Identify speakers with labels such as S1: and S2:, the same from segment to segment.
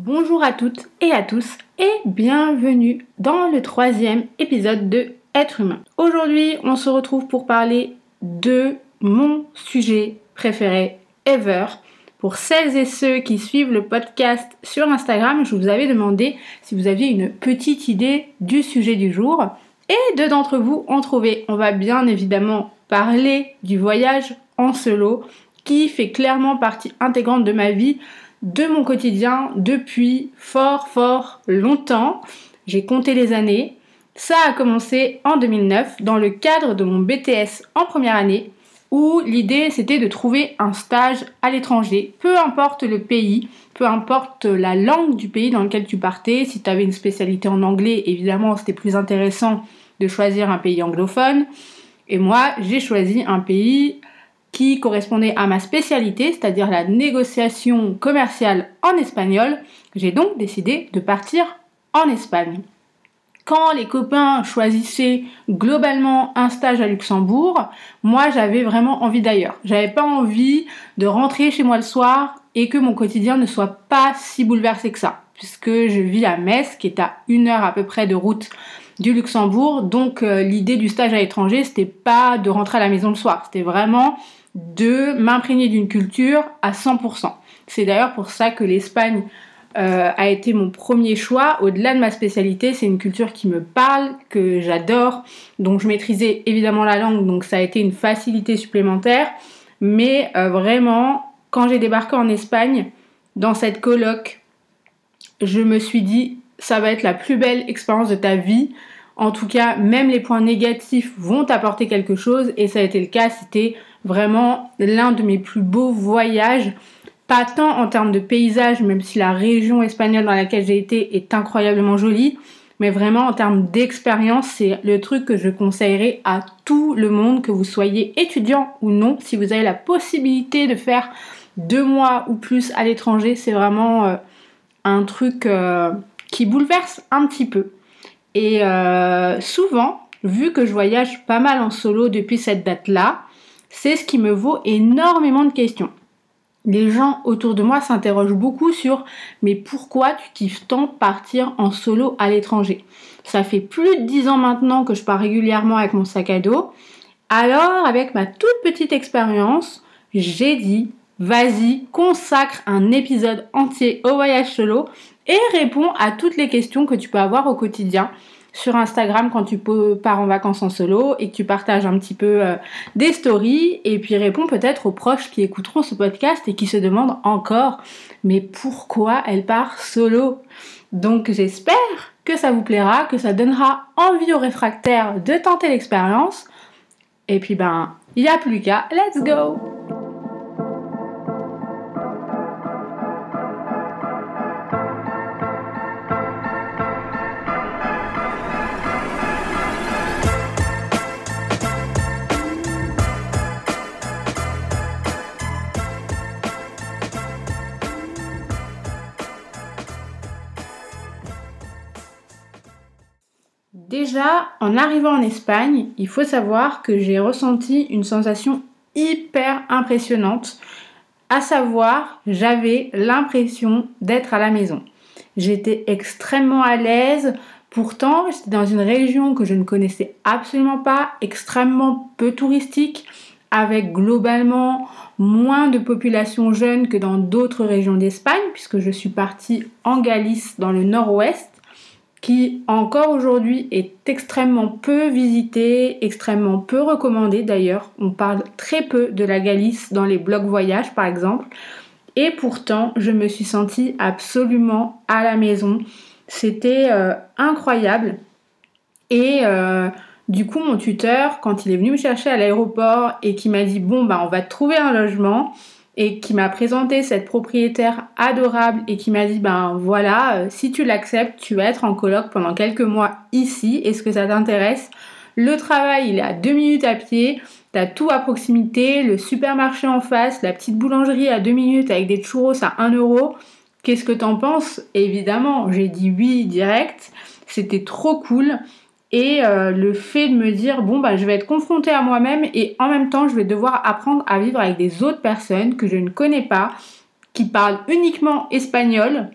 S1: Bonjour à toutes et à tous et bienvenue dans le troisième épisode de Être humain. Aujourd'hui, on se retrouve pour parler de mon sujet préféré ever. Pour celles et ceux qui suivent le podcast sur Instagram, je vous avais demandé si vous aviez une petite idée du sujet du jour. Et deux d'entre vous ont trouvé. On va bien évidemment parler du voyage en solo qui fait clairement partie intégrante de ma vie de mon quotidien depuis fort fort longtemps. J'ai compté les années. Ça a commencé en 2009 dans le cadre de mon BTS en première année où l'idée c'était de trouver un stage à l'étranger, peu importe le pays, peu importe la langue du pays dans lequel tu partais, si tu avais une spécialité en anglais, évidemment c'était plus intéressant de choisir un pays anglophone. Et moi, j'ai choisi un pays qui correspondait à ma spécialité, c'est-à-dire la négociation commerciale en espagnol. J'ai donc décidé de partir en Espagne. Quand les copains choisissaient globalement un stage à Luxembourg, moi j'avais vraiment envie d'ailleurs. J'avais pas envie de rentrer chez moi le soir et que mon quotidien ne soit pas si bouleversé que ça, puisque je vis à Metz, qui est à une heure à peu près de route du Luxembourg. Donc euh, l'idée du stage à l'étranger, c'était pas de rentrer à la maison le soir, c'était vraiment de m'imprégner d'une culture à 100%. C'est d'ailleurs pour ça que l'Espagne euh, a été mon premier choix. Au-delà de ma spécialité, c'est une culture qui me parle, que j'adore, donc je maîtrisais évidemment la langue, donc ça a été une facilité supplémentaire. Mais euh, vraiment, quand j'ai débarqué en Espagne, dans cette coloc, je me suis dit, ça va être la plus belle expérience de ta vie. En tout cas, même les points négatifs vont t'apporter quelque chose, et ça a été le cas. C'était vraiment l'un de mes plus beaux voyages pas tant en termes de paysage, même si la région espagnole dans laquelle j'ai été est incroyablement jolie, mais vraiment en termes d'expérience, c'est le truc que je conseillerais à tout le monde, que vous soyez étudiant ou non, si vous avez la possibilité de faire deux mois ou plus à l'étranger, c'est vraiment euh, un truc euh, qui bouleverse un petit peu. Et euh, souvent, vu que je voyage pas mal en solo depuis cette date-là, c'est ce qui me vaut énormément de questions. Les gens autour de moi s'interrogent beaucoup sur mais pourquoi tu kiffes tant partir en solo à l'étranger? Ça fait plus de 10 ans maintenant que je pars régulièrement avec mon sac à dos. Alors, avec ma toute petite expérience, j'ai dit vas-y, consacre un épisode entier au voyage solo et réponds à toutes les questions que tu peux avoir au quotidien sur Instagram quand tu pars en vacances en solo et que tu partages un petit peu euh, des stories et puis réponds peut-être aux proches qui écouteront ce podcast et qui se demandent encore mais pourquoi elle part solo? Donc j'espère que ça vous plaira, que ça donnera envie aux réfractaires de tenter l'expérience. Et puis ben, il n'y a plus qu'à, let's go Déjà, en arrivant en Espagne, il faut savoir que j'ai ressenti une sensation hyper impressionnante, à savoir, j'avais l'impression d'être à la maison. J'étais extrêmement à l'aise, pourtant j'étais dans une région que je ne connaissais absolument pas, extrêmement peu touristique, avec globalement moins de population jeune que dans d'autres régions d'Espagne, puisque je suis partie en Galice dans le nord-ouest, qui encore aujourd'hui est extrêmement peu visitée, extrêmement peu recommandée d'ailleurs. On parle très peu de la Galice dans les blogs voyages par exemple. Et pourtant, je me suis sentie absolument à la maison. C'était euh, incroyable. Et euh, du coup, mon tuteur, quand il est venu me chercher à l'aéroport et qui m'a dit bon bah on va trouver un logement et qui m'a présenté cette propriétaire adorable et qui m'a dit ben voilà, euh, si tu l'acceptes, tu vas être en coloc pendant quelques mois ici. Est-ce que ça t'intéresse? Le travail, il est à deux minutes à pied. T'as tout à proximité, le supermarché en face, la petite boulangerie à deux minutes avec des churros à 1 euro. Qu'est-ce que t'en penses? Évidemment, j'ai dit oui direct. C'était trop cool et euh, le fait de me dire bon bah je vais être confrontée à moi-même et en même temps je vais devoir apprendre à vivre avec des autres personnes que je ne connais pas qui parlent uniquement espagnol.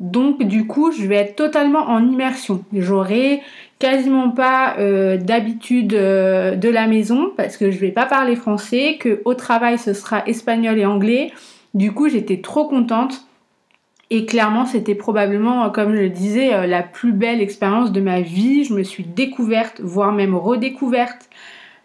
S1: Donc du coup je vais être totalement en immersion. J'aurai quasiment pas euh, d'habitude euh, de la maison parce que je vais pas parler français que au travail ce sera espagnol et anglais. Du coup j'étais trop contente et clairement, c'était probablement, comme je le disais, euh, la plus belle expérience de ma vie. Je me suis découverte, voire même redécouverte.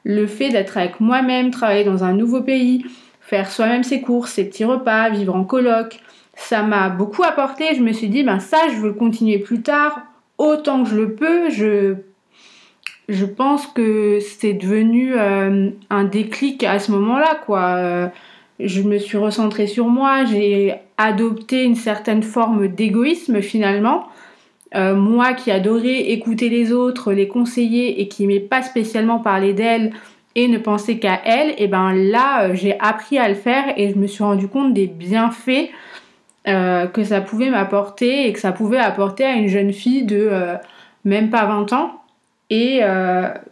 S1: Le fait d'être avec moi-même, travailler dans un nouveau pays, faire soi-même ses courses, ses petits repas, vivre en coloc, ça m'a beaucoup apporté. Je me suis dit, ben ça, je veux continuer plus tard, autant que je le peux. Je, je pense que c'est devenu euh, un déclic à ce moment-là, quoi. Je me suis recentrée sur moi, j'ai adopté une certaine forme d'égoïsme finalement. Euh, moi qui adorais écouter les autres, les conseiller et qui n'aimais pas spécialement parler d'elle et ne pensais qu'à elle, et eh ben là euh, j'ai appris à le faire et je me suis rendu compte des bienfaits euh, que ça pouvait m'apporter et que ça pouvait apporter à une jeune fille de même pas 20 ans. Et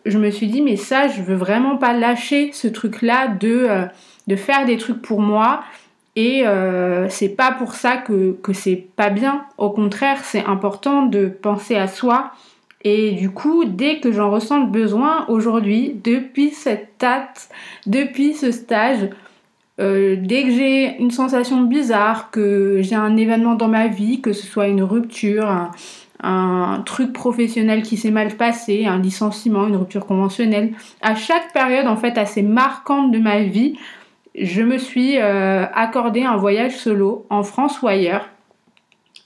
S1: je me suis dit mais ça je veux vraiment pas lâcher ce truc là de de faire des trucs pour moi. Et euh, c'est pas pour ça que, c'est pas bien. Au contraire, c'est important de penser à soi. Et du coup, dès que j'en ressens le besoin aujourd'hui, depuis cette date, depuis ce stage, euh, dès que j'ai une sensation bizarre, que j'ai un événement dans ma vie, que ce soit une rupture, un truc professionnel qui s'est mal passé, un licenciement, une rupture conventionnelle, à chaque période en fait assez marquante de ma vie, je me suis euh, accordé un voyage solo en France ou ailleurs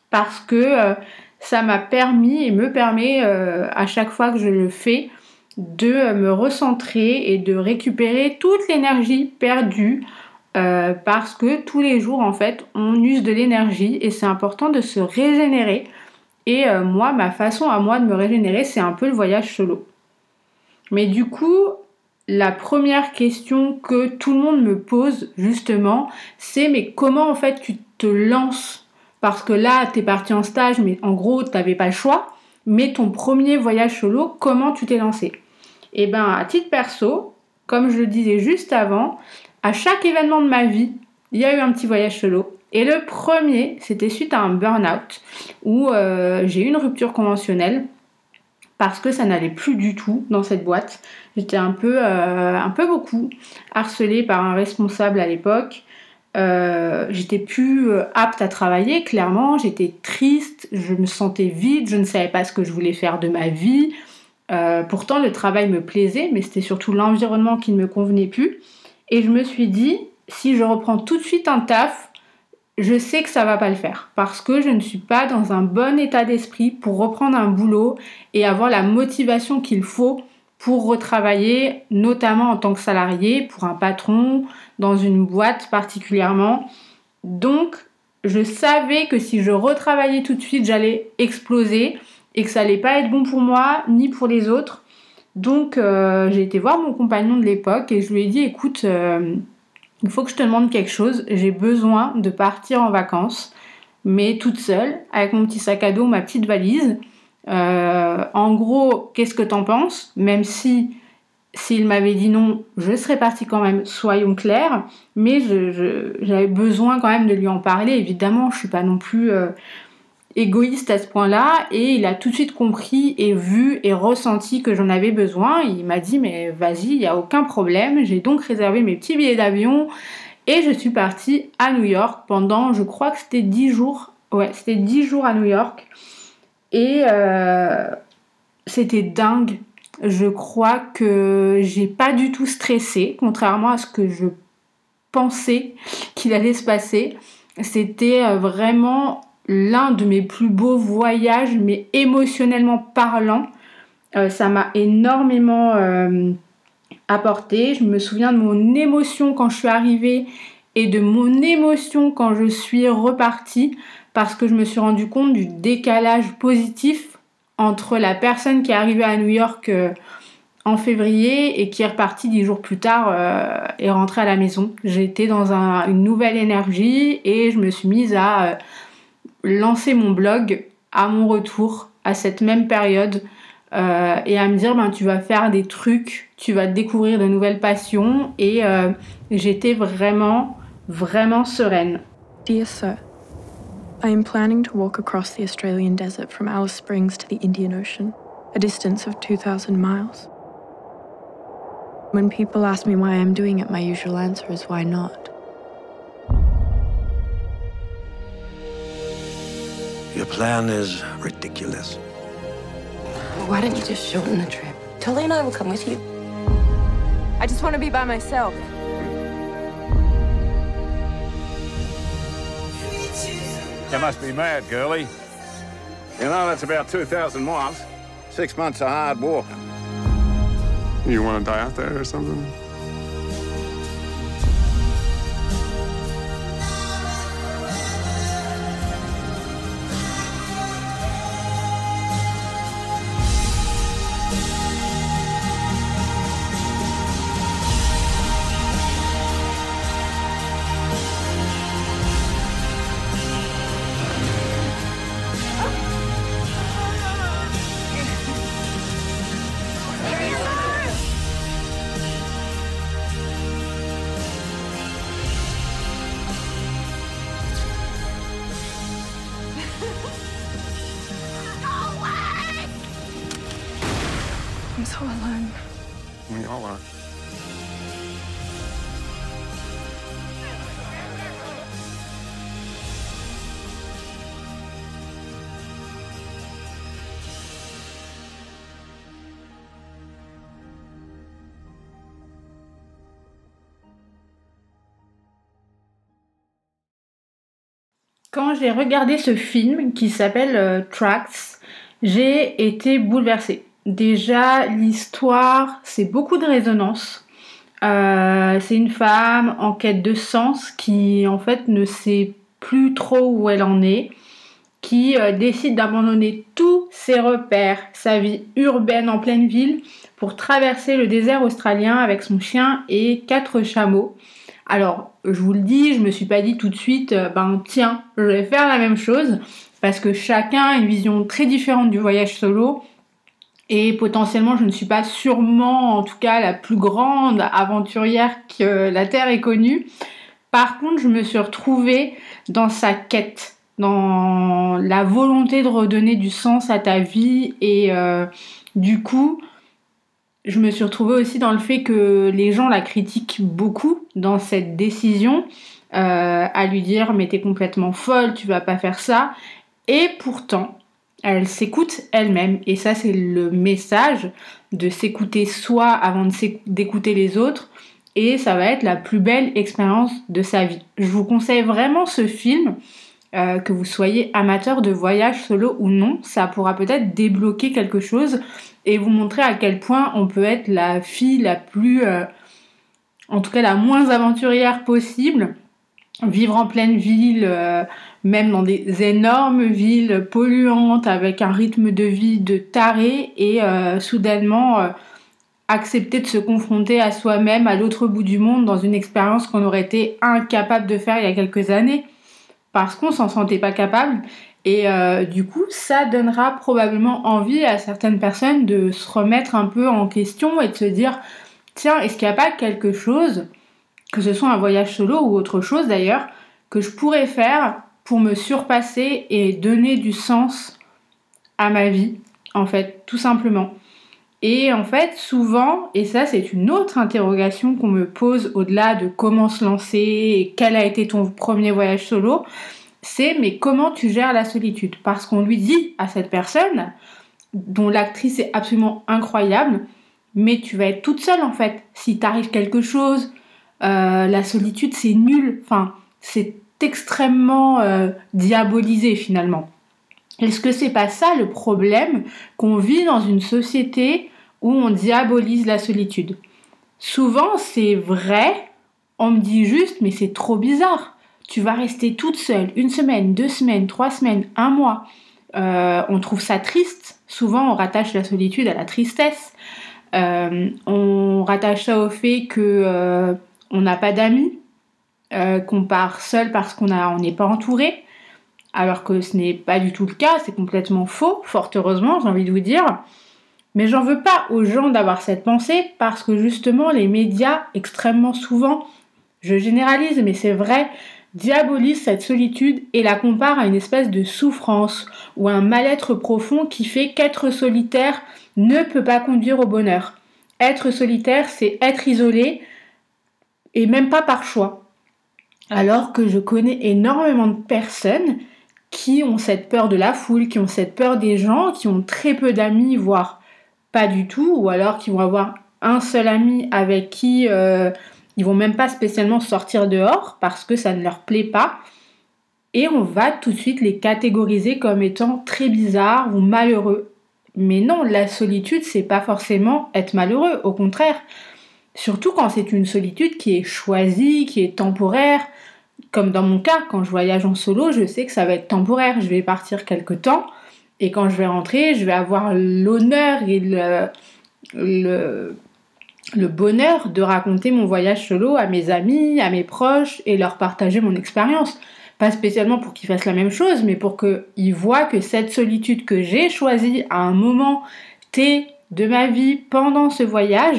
S1: parce que euh, ça m'a permis et me permet euh, à chaque fois que je le fais de me recentrer et de récupérer toute l'énergie perdue parce que tous les jours en fait on use de l'énergie et c'est important de se régénérer et moi ma façon à moi de me régénérer c'est un peu le voyage solo. Mais du coup, la première question que tout le monde me pose justement, c'est mais comment en fait tu te lances? Parce que là, tu es parti en stage, mais en gros, tu n'avais pas le choix. Mais ton premier voyage solo, comment tu t'es lancé? Eh bien, à titre perso, comme je le disais juste avant, à chaque événement de ma vie, il y a eu un petit voyage solo. Et le premier, c'était suite à un burn-out où euh, j'ai eu une rupture conventionnelle parce que ça n'allait plus du tout dans cette boîte. J'étais un peu, euh, un peu beaucoup harcelée par un responsable à l'époque. Euh, j'étais plus apte à travailler, clairement. J'étais triste, je me sentais vide, je ne savais pas ce que je voulais faire de ma vie. pourtant, le travail me plaisait, mais c'était surtout l'environnement qui ne me convenait plus. Et je me suis dit, si je reprends tout de suite un taf, je sais que ça va pas le faire parce que je ne suis pas dans un bon état d'esprit pour reprendre un boulot et avoir la motivation qu'il faut pour retravailler, notamment en tant que salarié, pour un patron, dans une boîte particulièrement. Donc, je savais que si je retravaillais tout de suite, j'allais exploser et que ça allait pas être bon pour moi ni pour les autres. Donc, euh, j'ai été voir mon compagnon de l'époque et je lui ai dit, écoute, euh, il faut que je te demande quelque chose, j'ai besoin de partir en vacances, mais toute seule, avec mon petit sac à dos, ma petite valise. Euh, en gros, qu'est-ce que t'en penses? Même si s'il m'avait dit non, je serais partie quand même, soyons clairs, mais j'avais besoin quand même de lui en parler. Évidemment, je suis pas non plus euh, égoïste à ce point-là et il a tout de suite compris et vu et ressenti que j'en avais besoin. Il m'a dit mais vas-y, il n'y a aucun problème. J'ai donc réservé mes petits billets d'avion et je suis partie à New York pendant, je crois que c'était 10 jours. Ouais, c'était 10 jours à New York. Et euh, c'était dingue. Je crois que j'ai pas du tout stressé, contrairement à ce que je pensais qu'il allait se passer. C'était euh, vraiment l'un de mes plus beaux voyages, mais émotionnellement parlant. Euh, ça m'a énormément euh, apporté. Je me souviens de mon émotion quand je suis arrivée et de mon émotion quand je suis repartie parce que je me suis rendu compte du décalage positif entre la personne qui est arrivée à New York euh, en février et qui est repartie dix jours plus tard et rentrée à la maison. J'étais dans une nouvelle énergie et je me suis mise à lancer mon blog à mon retour, à cette même période, euh, et à me dire ben, tu vas faire des trucs, tu vas découvrir de nouvelles passions, et euh, j'étais vraiment, vraiment sereine.
S2: Dear Sir, I am planning to walk across the Australian desert from Alice Springs to the Indian Ocean, a distance of 2,000 miles. When people ask me why I'm doing it, my usual answer is why not?
S3: Your plan is ridiculous.
S4: Why don't you just shorten the trip? Tully and I will come with you.
S2: I just want to be by myself.
S5: You must be mad, girlie. You know, that's about 2,000 miles. Six months of hard walking.
S6: You want to die out there or something?
S1: Quand j'ai regardé ce film qui s'appelle euh, Tracks, j'ai été bouleversée. Déjà, l'histoire, c'est beaucoup de résonance. Euh, c'est une femme en quête de sens qui en fait ne sait plus trop où elle en est, qui euh, décide d'abandonner tous ses repères, sa vie urbaine en pleine ville, pour traverser le désert australien avec son chien et quatre chameaux. Alors, je vous le dis, je me suis pas dit tout de suite, euh, ben tiens, je vais faire la même chose, parce que chacun a une vision très différente du voyage solo. Et potentiellement, je ne suis pas sûrement, en tout cas, la plus grande aventurière que la Terre ait connue. Par contre, je me suis retrouvée dans sa quête, dans la volonté de redonner du sens à ta vie. Et euh, du coup, je me suis retrouvée aussi dans le fait que les gens la critiquent beaucoup dans cette décision, euh, à lui dire mais t'es complètement folle, tu vas pas faire ça. Et pourtant, elle s'écoute elle-même. Et ça, c'est le message de s'écouter soi avant d'écouter les autres. Et ça va être la plus belle expérience de sa vie. Je vous conseille vraiment ce film, euh, que vous soyez amateur de voyage solo ou non. Ça pourra peut-être débloquer quelque chose et vous montrer à quel point on peut être la fille la plus, euh, en tout cas la moins aventurière possible, vivre en pleine ville, euh, même dans des énormes villes polluantes avec un rythme de vie de taré et soudainement accepter de se confronter à soi-même à l'autre bout du monde dans une expérience qu'on aurait été incapable de faire il y a quelques années parce qu'on s'en sentait pas capable et euh, du coup, ça donnera probablement envie à certaines personnes de se remettre un peu en question et de se dire tiens, est-ce qu'il n'y a pas quelque chose, que ce soit un voyage solo ou autre chose d'ailleurs, que je pourrais faire pour me surpasser et donner du sens à ma vie, en fait, tout simplement. Et en fait, souvent, et ça c'est une autre interrogation qu'on me pose au-delà de comment se lancer quel a été ton premier voyage solo, c'est mais comment tu gères la solitude? Parce qu'on lui dit à cette personne, dont l'actrice est absolument incroyable, mais tu vas être toute seule en fait. Si t'arrive quelque chose, euh, la solitude c'est nul, enfin c'est extrêmement euh, diabolisé finalement. Est-ce que c'est pas ça le problème qu'on vit dans une société où on diabolise la solitude? Souvent c'est vrai, on me dit juste mais c'est trop bizarre. Tu vas rester toute seule une semaine, deux semaines, trois semaines, un mois. Euh, on trouve ça triste. Souvent on rattache la solitude à la tristesse. Euh, on rattache ça au fait que euh, on n'a pas d'amis, qu'on part seul parce qu'on on n'est pas entouré, alors que ce n'est pas du tout le cas, c'est complètement faux, fort heureusement, j'ai envie de vous dire. Mais j'en veux pas aux gens d'avoir cette pensée parce que justement les médias extrêmement souvent, je généralise mais c'est vrai, diabolisent cette solitude et la comparent à une espèce de souffrance ou un mal-être profond qui fait qu'être solitaire ne peut pas conduire au bonheur. Être solitaire, c'est être isolé et même pas par choix. Alors que je connais énormément de personnes qui ont cette peur de la foule, qui ont cette peur des gens, qui ont très peu d'amis, voire pas du tout, ou alors qui vont avoir un seul ami avec qui euh, ils vont même pas spécialement sortir dehors parce que ça ne leur plaît pas. Et on va tout de suite les catégoriser comme étant très bizarres ou malheureux. Mais non, la solitude, c'est pas forcément être malheureux, au contraire. Surtout quand c'est une solitude qui est choisie, qui est temporaire. Comme dans mon cas, quand je voyage en solo, je sais que ça va être temporaire. Je vais partir quelque temps et quand je vais rentrer, je vais avoir l'honneur et le, le, le bonheur de raconter mon voyage solo à mes amis, à mes proches et leur partager mon expérience. Pas spécialement pour qu'ils fassent la même chose, mais pour qu'ils voient que cette solitude que j'ai choisie à un moment T de ma vie pendant ce voyage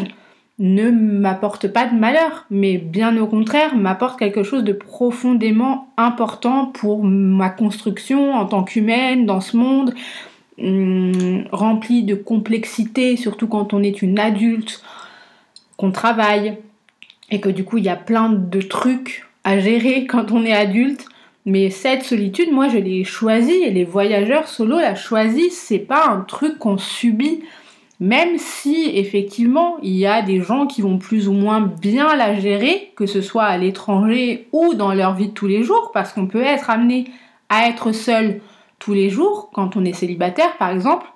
S1: ne m'apporte pas de malheur, mais bien au contraire m'apporte quelque chose de profondément important pour ma construction en tant qu'humaine dans ce monde hum, rempli de complexité, surtout quand on est une adulte, qu'on travaille et que du coup il y a plein de trucs à gérer quand on est adulte mais cette solitude, moi, je l'ai choisie et les voyageurs solo la choisissent. C'est pas un truc qu'on subit. Même si effectivement il y a des gens qui vont plus ou moins bien la gérer, que ce soit à l'étranger ou dans leur vie de tous les jours, parce qu'on peut être amené à être seul tous les jours quand on est célibataire par exemple.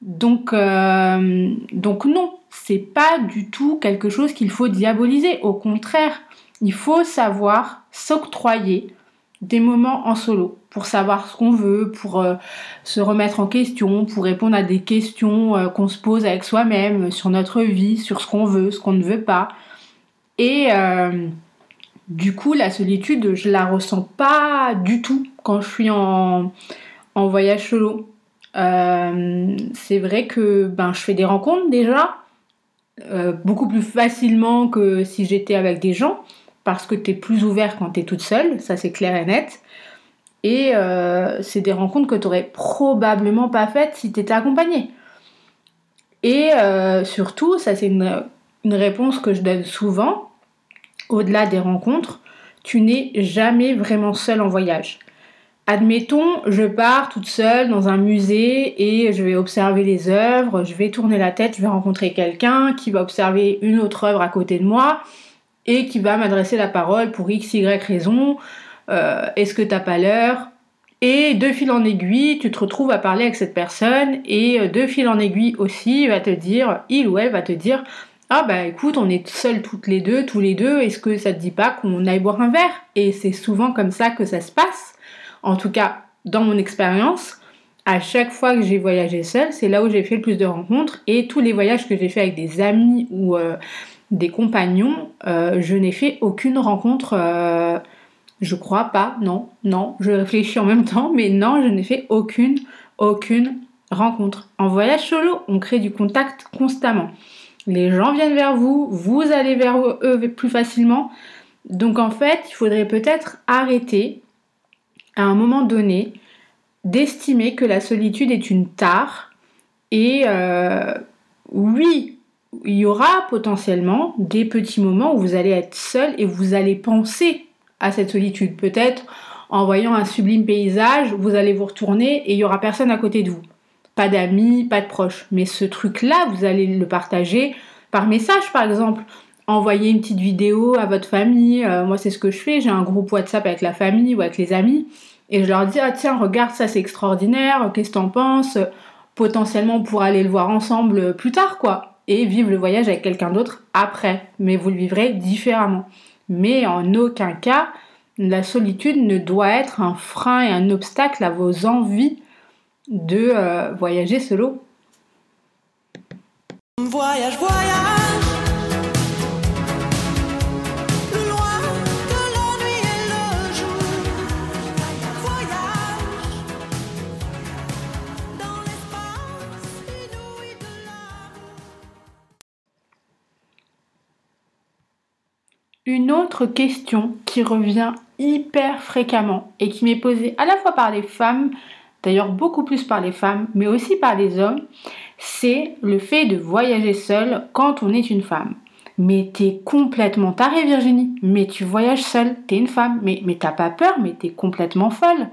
S1: Donc, euh, donc non, c'est pas du tout quelque chose qu'il faut diaboliser. Au contraire, il faut savoir s'octroyer des moments en solo pour savoir ce qu'on veut, pour euh, se remettre en question, pour répondre à des questions euh, qu'on se pose avec soi-même sur notre vie, sur ce qu'on veut, ce qu'on ne veut pas. Et euh, du coup, la solitude, je la ressens pas du tout quand je suis en, en voyage solo. c'est vrai que ben, je fais des rencontres déjà, beaucoup plus facilement que si j'étais avec des gens parce que tu es plus ouvert quand tu es toute seule, ça c'est clair et net. Et euh, c'est des rencontres que tu n'aurais probablement pas faites si tu étais accompagnée. Et euh, surtout, ça c'est une, réponse que je donne souvent, au-delà des rencontres, tu n'es jamais vraiment seule en voyage. Admettons, je pars toute seule dans un musée et je vais observer les œuvres, je vais tourner la tête, je vais rencontrer quelqu'un qui va observer une autre œuvre à côté de moi et qui va m'adresser la parole pour x, y raison. Euh, est-ce que t'as pas l'heure? Et de fil en aiguille, tu te retrouves à parler avec cette personne et euh, de fil en aiguille aussi, va te dire, il ou elle va te dire, ah bah écoute, on est seuls toutes les deux, tous les deux, est-ce que ça te dit pas qu'on aille boire un verre? Et c'est souvent comme ça que ça se passe. En tout cas, dans mon expérience, à chaque fois que j'ai voyagé seule, c'est là où j'ai fait le plus de rencontres et tous les voyages que j'ai fait avec des amis ou euh, des compagnons, je n'ai fait aucune rencontre, je crois pas, non, non, je réfléchis en même temps, mais non, je n'ai fait aucune, aucune rencontre. En voyage solo, on crée du contact constamment. Les gens viennent vers vous, vous allez vers eux plus facilement. Donc en fait, il faudrait peut-être arrêter à un moment donné, d'estimer que la solitude est une tare. Et euh, oui, il y aura potentiellement des petits moments où vous allez être seul et vous allez penser à cette solitude. Peut-être en voyant un sublime paysage, vous allez vous retourner et il y aura personne à côté de vous. Pas d'amis, pas de proches. Mais ce truc-là, vous allez le partager par message, par exemple. Envoyer une petite vidéo à votre famille. Euh, moi, c'est ce que je fais. J'ai un groupe WhatsApp avec la famille ou avec les amis. Et je leur dis, ah tiens, regarde, ça c'est extraordinaire. Qu'est-ce que t'en penses? Potentiellement, pour aller le voir ensemble plus tard, quoi. Et vivre le voyage avec quelqu'un d'autre après. Mais vous le vivrez différemment. Mais en aucun cas, la solitude ne doit être un frein et un obstacle à vos envies de euh, voyager solo. Voyage, voyage. Une autre question qui revient hyper fréquemment et qui m'est posée à la fois par les femmes, d'ailleurs beaucoup plus par les femmes, mais aussi par les hommes, c'est le fait de voyager seule quand on est une femme. Mais t'es complètement tarée Virginie, mais tu voyages seule, t'es une femme, mais, mais t'as pas peur, mais t'es complètement folle.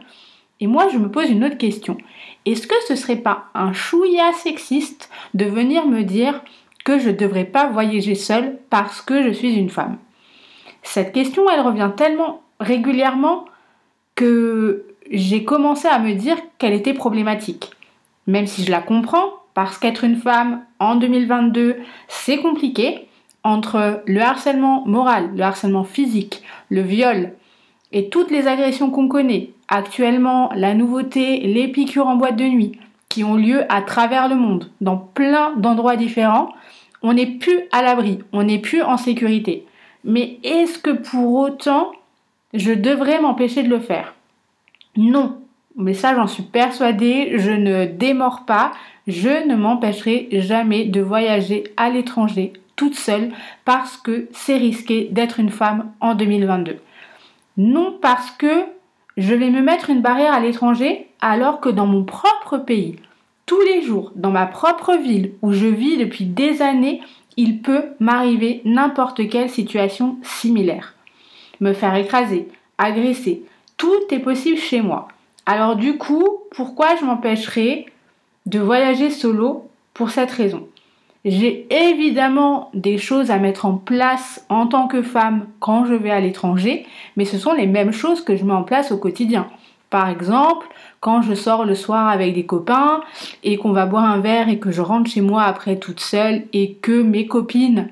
S1: Et moi je me pose une autre question. Est-ce que ce serait pas un chouïa sexiste de venir me dire que je devrais pas voyager seule parce que je suis une femme? Cette question, elle revient tellement régulièrement que j'ai commencé à me dire qu'elle était problématique. Même si je la comprends, parce qu'être une femme en 2022, c'est compliqué, entre le harcèlement moral, le harcèlement physique, le viol et toutes les agressions qu'on connaît, actuellement la nouveauté, les piqûres en boîte de nuit, qui ont lieu à travers le monde, dans plein d'endroits différents, on n'est plus à l'abri, on n'est plus en sécurité. Mais est-ce que pour autant je devrais m'empêcher de le faire? Non. Mais ça, j'en suis persuadée, je ne démords pas, je ne m'empêcherai jamais de voyager à l'étranger toute seule parce que c'est risqué d'être une femme en 2022. Non parce que je vais me mettre une barrière à l'étranger alors que dans mon propre pays, tous les jours, dans ma propre ville où je vis depuis des années, il peut m'arriver n'importe quelle situation similaire. Me faire écraser, agresser, tout est possible chez moi. Alors du coup, pourquoi je m'empêcherais de voyager solo pour cette raison? J'ai évidemment des choses à mettre en place en tant que femme quand je vais à l'étranger, mais ce sont les mêmes choses que je mets en place au quotidien. Par exemple, quand je sors le soir avec des copains et qu'on va boire un verre et que je rentre chez moi après toute seule et que mes copines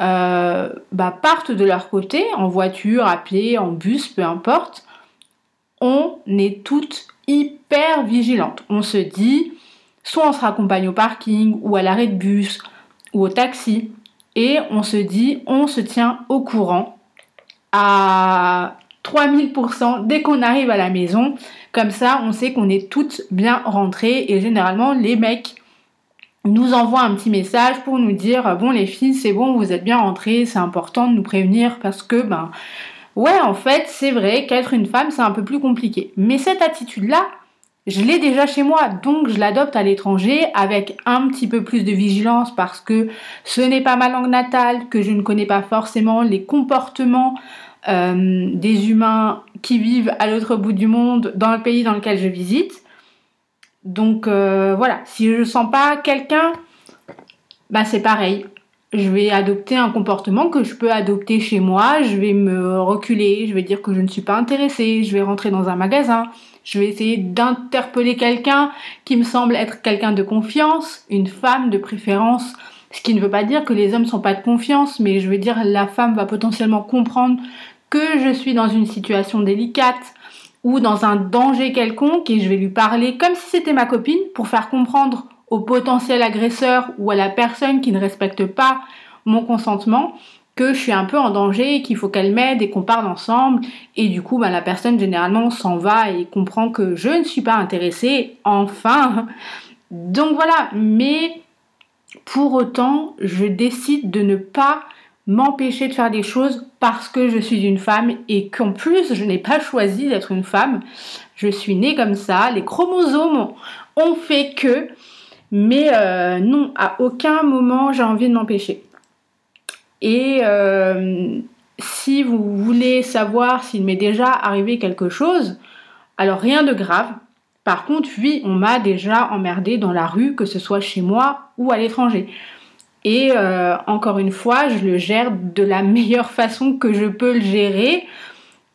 S1: euh, bah, partent de leur côté, en voiture, à pied, en bus, peu importe, on est toutes hyper vigilantes. On se dit, soit on se raccompagne au parking ou à l'arrêt de bus ou au taxi, et on se dit, on se tient au courant à 3000% dès qu'on arrive à la maison. Comme ça, on sait qu'on est toutes bien rentrées et généralement les mecs nous envoient un petit message pour nous dire bon les filles c'est bon vous êtes bien rentrées c'est important de nous prévenir parce que ben ouais en fait c'est vrai qu'être une femme c'est un peu plus compliqué. Mais cette attitude là je l'ai déjà chez moi, donc je l'adopte à l'étranger avec un petit peu plus de vigilance parce que ce n'est pas ma langue natale, que je ne connais pas forcément les comportements euh, des humains qui vivent à l'autre bout du monde dans le pays dans lequel je visite. Donc euh, voilà, si je ne sens pas quelqu'un, bah c'est pareil. Je vais adopter un comportement que je peux adopter chez moi, je vais me reculer, je vais dire que je ne suis pas intéressée, je vais rentrer dans un magasin, je vais essayer d'interpeller quelqu'un qui me semble être quelqu'un de confiance, une femme de préférence, ce qui ne veut pas dire que les hommes sont pas de confiance, mais je veux dire la femme va potentiellement comprendre je suis dans une situation délicate ou dans un danger quelconque et je vais lui parler comme si c'était ma copine pour faire comprendre au potentiel agresseur ou à la personne qui ne respecte pas mon consentement que je suis un peu en danger et qu'il faut qu'elle m'aide et qu'on parle ensemble. Et du coup bah, la personne généralement s'en va et comprend que je ne suis pas intéressée enfin. Donc voilà. Mais pour autant je décide de ne pas m'empêcher de faire des choses parce que je suis une femme et qu'en plus je n'ai pas choisi d'être une femme. Je suis née comme ça, les chromosomes ont fait que, mais euh, non, à aucun moment j'ai envie de m'empêcher. Et euh, si vous voulez savoir s'il m'est déjà arrivé quelque chose, alors rien de grave. Par contre, oui, on m'a déjà emmerdé dans la rue, que ce soit chez moi ou à l'étranger. Et euh, encore une fois, je le gère de la meilleure façon que je peux le gérer.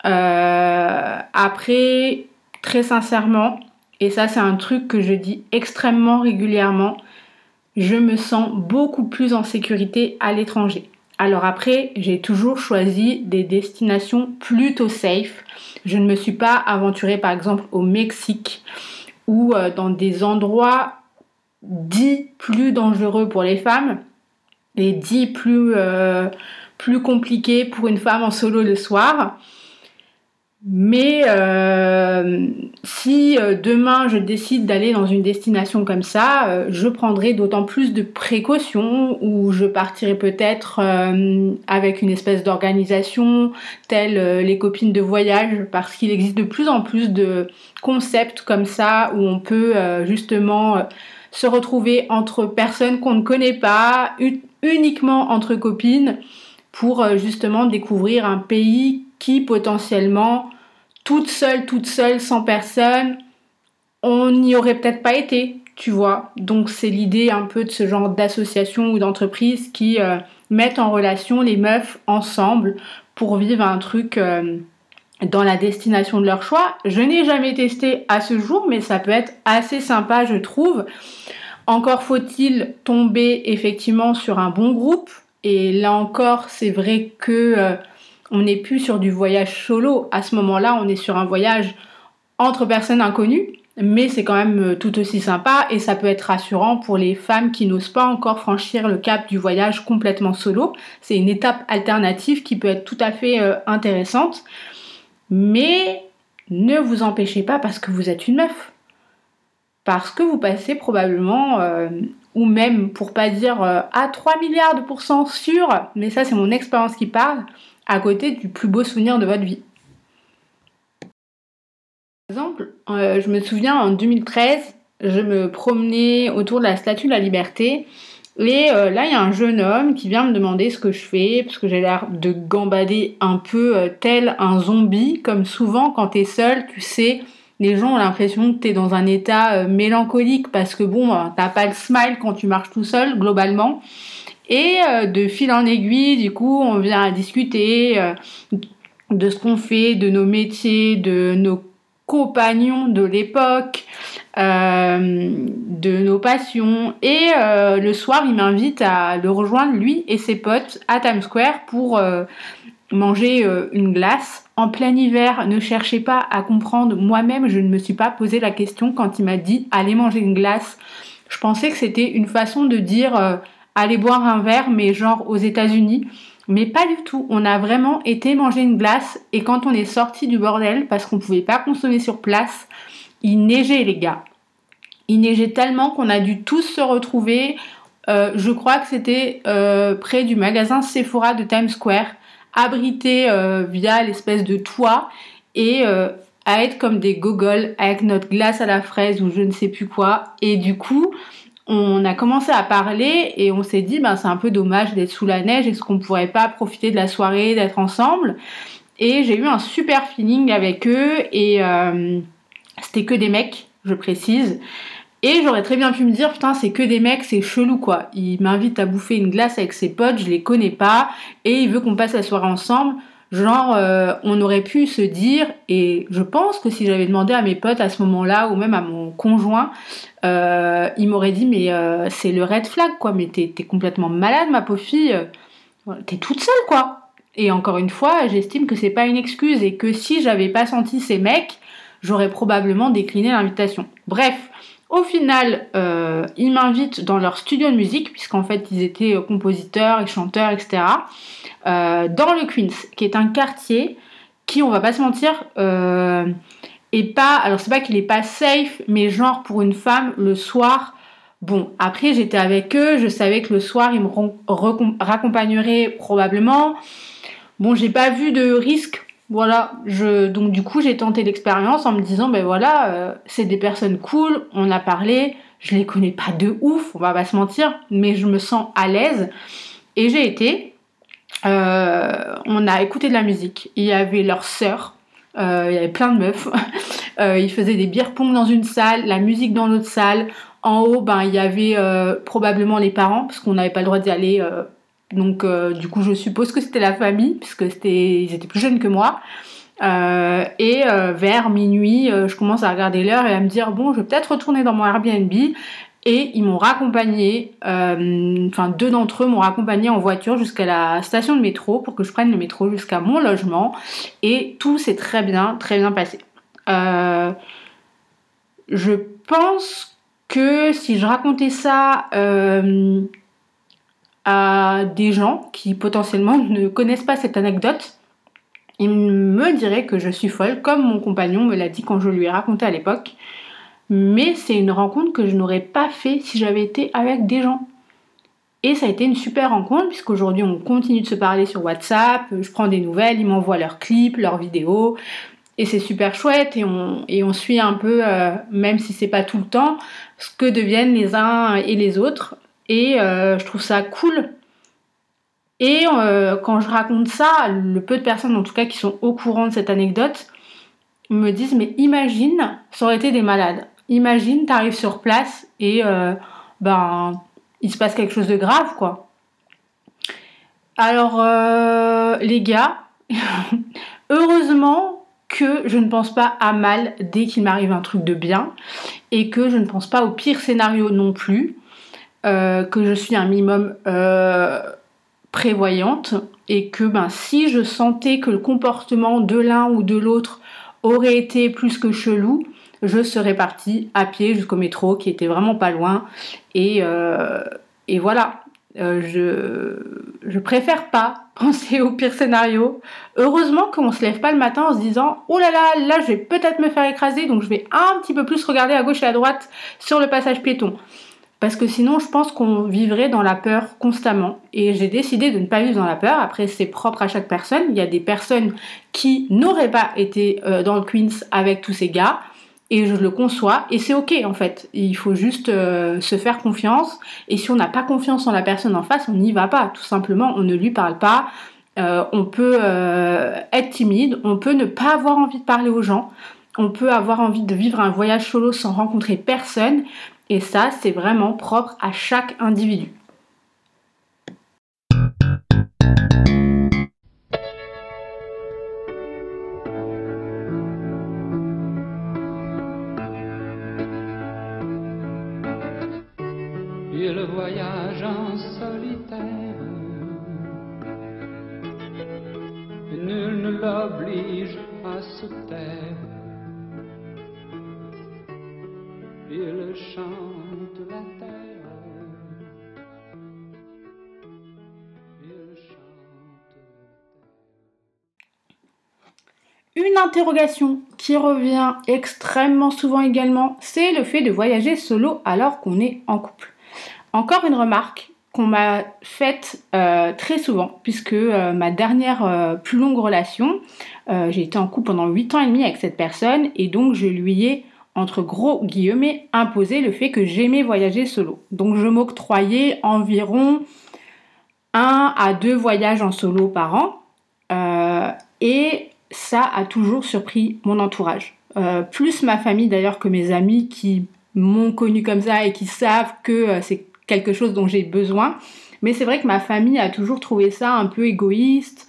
S1: Euh, après, très sincèrement, et ça c'est un truc que je dis extrêmement régulièrement, je me sens beaucoup plus en sécurité à l'étranger. Alors après, j'ai toujours choisi des destinations plutôt safe. Je ne me suis pas aventurée par exemple au Mexique ou euh, dans des endroits dits plus dangereux pour les femmes et dits plus, euh, plus compliqués pour une femme en solo le soir. Mais euh, si euh, demain je décide d'aller dans une destination comme ça, je prendrai d'autant plus de précautions ou je partirai peut-être avec une espèce d'organisation telle les copines de voyage parce qu'il existe de plus en plus de concepts comme ça où on peut justement se retrouver entre personnes qu'on ne connaît pas, uniquement entre copines pour justement découvrir un pays qui potentiellement, toute seule, toute seule, sans personne, on n'y aurait peut-être pas été, tu vois. Donc c'est l'idée un peu de ce genre d'association ou d'entreprise qui euh, mettent en relation les meufs ensemble pour vivre un truc euh, dans la destination de leur choix. Je n'ai jamais testé à ce jour, mais ça peut être assez sympa, je trouve. Encore faut-il tomber effectivement sur un bon groupe. Et là encore, c'est vrai que euh, on n'est plus sur du voyage solo. À ce moment-là, on est sur un voyage entre personnes inconnues, mais c'est quand même euh, tout aussi sympa et ça peut être rassurant pour les femmes qui n'osent pas encore franchir le cap du voyage complètement solo. C'est une étape alternative qui peut être tout à fait euh, intéressante. Mais ne vous empêchez pas parce que vous êtes une meuf. Parce que vous passez probablement, euh, ou même pour pas dire à 3 milliards de pourcents sûr, mais ça c'est mon expérience qui parle, à côté du plus beau souvenir de votre vie. Par exemple, euh, je me souviens en 2013, je me promenais autour de la Statue de la Liberté et euh, là il y a un jeune homme qui vient me demander ce que je fais parce que j'ai l'air de gambader un peu euh, tel un zombie comme souvent quand t'es seul, tu sais, les gens ont l'impression que t'es dans un état mélancolique parce que bon, t'as pas le smile quand tu marches tout seul globalement. Et euh, de fil en aiguille, du coup, on vient à discuter euh, de ce qu'on fait, de nos métiers, de nos compagnons de l'époque, euh, de nos passions. Et le soir, il m'invite à le rejoindre, lui et ses potes, à Times Square pour manger une glace. En plein hiver, ne cherchez pas à comprendre. Moi-même, je ne me suis pas posé la question quand il m'a dit allez manger une glace. Je pensais que c'était une façon de dire aller boire un verre, mais genre aux États-Unis. Mais pas du tout. On a vraiment été manger une glace et quand on est sorti du bordel, parce qu'on pouvait pas consommer sur place, il neigeait les gars. Il neigeait tellement qu'on a dû tous se retrouver. Euh, je crois que c'était euh, près du magasin Sephora de Times Square, abrité euh, via l'espèce de toit et à être comme des gogoles avec notre glace à la fraise ou je ne sais plus quoi. Et du coup, on a commencé à parler et on s'est dit ben c'est un peu dommage d'être sous la neige, est-ce qu'on pourrait pas profiter de la soirée, d'être ensemble Et j'ai eu un super feeling avec eux et euh, c'était que des mecs, je précise. Et j'aurais très bien pu me dire putain c'est que des mecs, c'est chelou quoi. Il m'invite à bouffer une glace avec ses potes, je les connais pas et il veut qu'on passe la soirée ensemble. Genre, euh, on aurait pu se dire, et je pense que si j'avais demandé à mes potes à ce moment-là, ou même à mon conjoint, euh, il m'aurait dit, mais euh, c'est le red flag, quoi, mais t'es complètement malade, ma pauvre fille, t'es toute seule, quoi. Et encore une fois, j'estime que c'est pas une excuse, et que si j'avais pas senti ces mecs, j'aurais probablement décliné l'invitation. Bref, au final, ils m'invitent dans leur studio de musique, puisqu'en fait, ils étaient compositeurs et chanteurs, etc. Euh, dans le Queens, qui est un quartier qui, on va pas se mentir, euh, est pas. Alors, c'est pas qu'il est pas safe, mais genre pour une femme, le soir, Bon, après j'étais avec eux, je savais que le soir ils me raccompagneraient probablement. Bon, j'ai pas vu de risque. Voilà, je donc du coup j'ai tenté l'expérience en me disant ben voilà, euh, c'est des personnes cool, on a parlé, je les connais pas de ouf, on va pas se mentir, mais je me sens à l'aise et j'ai été. Euh, on a écouté de la musique. Il y avait leur sœur, euh, il y avait plein de meufs. ils faisaient des bières pong dans une salle, la musique dans l'autre salle. En haut, ben il y avait probablement les parents parce qu'on n'avait pas le droit d'y aller donc euh, du coup je suppose que c'était la famille puisque c'était ils étaient plus jeunes que moi. Euh, et euh, vers minuit, je commence à regarder l'heure et à me dire bon, je vais peut-être retourner dans mon Airbnb. Et ils m'ont raccompagné, enfin deux d'entre eux m'ont raccompagné en voiture jusqu'à la station de métro pour que je prenne le métro jusqu'à mon logement. Et tout s'est très bien, très bien passé. je pense que si je racontais ça à des gens qui potentiellement ne connaissent pas cette anecdote, ils me diraient que je suis folle, comme mon compagnon me l'a dit quand je lui ai raconté à l'époque. Mais c'est une rencontre que je n'aurais pas fait si j'avais été avec des gens. Et ça a été une super rencontre puisqu'aujourd'hui on continue de se parler sur WhatsApp, je prends des nouvelles, ils m'envoient leurs clips, leurs vidéos, et c'est super chouette et on, suit un peu, euh, même si c'est pas tout le temps, ce que deviennent les uns et les autres. Et euh, je trouve ça cool. Et euh, quand je raconte ça, le peu de personnes en tout cas qui sont au courant de cette anecdote me disent mais imagine, ça aurait été des malades. Imagine, t'arrives sur place et euh, ben il se passe quelque chose de grave quoi. Alors les gars, heureusement que je ne pense pas à mal dès qu'il m'arrive un truc de bien et que je ne pense pas au pire scénario non plus. Euh, que je suis un minimum euh, prévoyante et que ben, si je sentais que le comportement de l'un ou de l'autre aurait été plus que chelou, je serais partie à pied jusqu'au métro qui était vraiment pas loin. Et, euh, voilà, je, je préfère pas penser au pire scénario. Heureusement qu'on se lève pas le matin en se disant oh là là, là je vais peut-être me faire écraser donc je vais un petit peu plus regarder à gauche et à droite sur le passage piéton. Parce que sinon, je pense qu'on vivrait dans la peur constamment. Et j'ai décidé de ne pas vivre dans la peur. Après, c'est propre à chaque personne. Il y a des personnes qui n'auraient pas été euh, dans le Queens avec tous ces gars. Et je le conçois. Et c'est ok en fait. Il faut juste euh, se faire confiance. Et si on n'a pas confiance en la personne en face, on n'y va pas. Tout simplement, on ne lui parle pas. Euh, on peut être timide. On peut ne pas avoir envie de parler aux gens. On peut avoir envie de vivre un voyage solo sans rencontrer personne. Et ça, c'est vraiment propre à chaque individu. Interrogation qui revient extrêmement souvent également, c'est le fait de voyager solo alors qu'on est en couple. Encore une remarque qu'on m'a faite euh, très souvent, puisque euh, ma dernière euh, plus longue relation, j'ai été en couple pendant 8 ans et demi avec cette personne, et donc je lui ai entre gros guillemets, imposé le fait que j'aimais voyager solo. Donc je m'octroyais environ un à deux voyages en solo par an. Et ça a toujours surpris mon entourage. Euh, plus ma famille d'ailleurs que mes amis qui m'ont connu comme ça et qui savent que euh, c'est quelque chose dont j'ai besoin. Mais c'est vrai que ma famille a toujours trouvé ça un peu égoïste,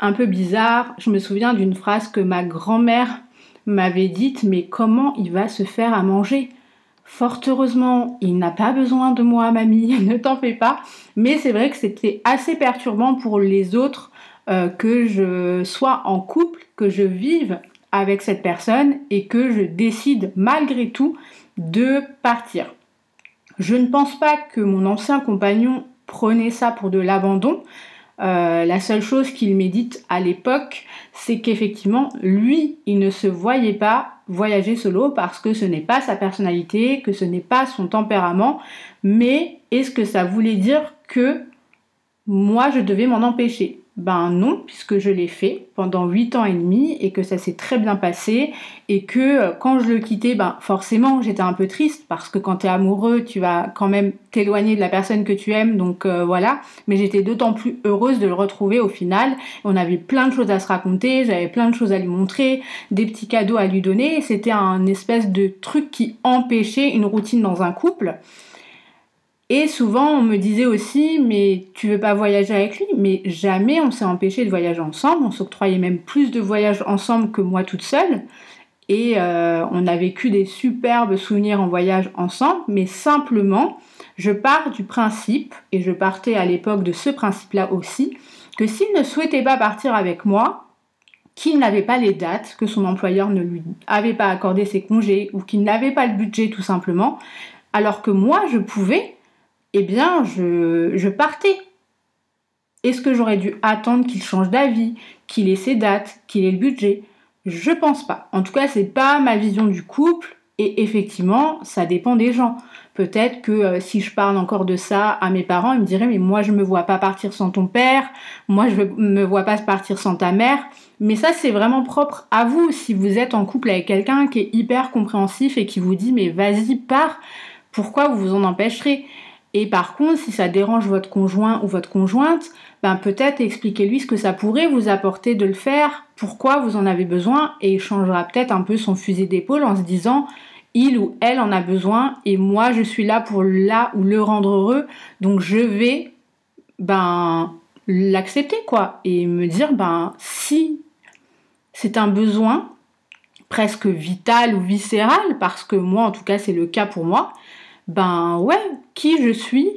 S1: un peu bizarre. Je me souviens d'une phrase que ma grand-mère m'avait dit mais comment il va se faire à manger? Fort heureusement, il n'a pas besoin de moi, mamie, ne t'en fais pas. Mais c'est vrai que c'était assez perturbant pour les autres euh, que je sois en couple, que je vive avec cette personne et que je décide malgré tout de partir. Je ne pense pas que mon ancien compagnon prenait ça pour de l'abandon. Euh, la seule chose qu'il médite à l'époque, c'est qu'effectivement, lui, il ne se voyait pas voyager solo parce que ce n'est pas sa personnalité, que ce n'est pas son tempérament, mais est-ce que ça voulait dire que moi je devais m'en empêcher? Ben non, puisque je l'ai fait pendant 8 ans et demi et que ça s'est très bien passé et que euh, quand je le quittais, ben forcément j'étais un peu triste parce que quand tu es amoureux, tu vas quand même t'éloigner de la personne que tu aimes, donc euh, voilà. Mais j'étais d'autant plus heureuse de le retrouver au final. On avait plein de choses à se raconter, j'avais plein de choses à lui montrer, des petits cadeaux à lui donner. C'était un espèce de truc qui empêchait une routine dans un couple. Et souvent, on me disait aussi, mais tu veux pas voyager avec lui? Mais jamais on s'est empêché de voyager ensemble. On s'octroyait même plus de voyages ensemble que moi toute seule. Et euh, on a vécu des superbes souvenirs en voyage ensemble. Mais simplement, je pars du principe, et je partais à l'époque de ce principe-là aussi, que s'il ne souhaitait pas partir avec moi, qu'il n'avait pas les dates, que son employeur ne lui avait pas accordé ses congés ou qu'il n'avait pas le budget tout simplement, alors que moi je pouvais, eh bien, je, partais. Est-ce que j'aurais dû attendre qu'il change d'avis, qu'il ait ses dates, qu'il ait le budget? Je pense pas. En tout cas, c'est pas ma vision du couple. Et effectivement, ça dépend des gens. Peut-être que euh, si je parle encore de ça à mes parents, ils me diraient mais moi je me vois pas partir sans ton père, moi je me vois pas partir sans ta mère. Mais ça c'est vraiment propre à vous. Si vous êtes en couple avec quelqu'un qui est hyper compréhensif et qui vous dit mais vas-y pars, pourquoi vous vous en empêcherez? Et par contre, si ça dérange votre conjoint ou votre conjointe, ben peut-être expliquez-lui ce que ça pourrait vous apporter de le faire, pourquoi vous en avez besoin, et il changera peut-être un peu son fusil d'épaule en se disant il ou elle en a besoin et moi je suis là pour là ou le rendre heureux, donc je vais ben l'accepter quoi et me dire ben si c'est un besoin presque vital ou viscéral parce que moi en tout cas c'est le cas pour moi, ben ouais, qui je suis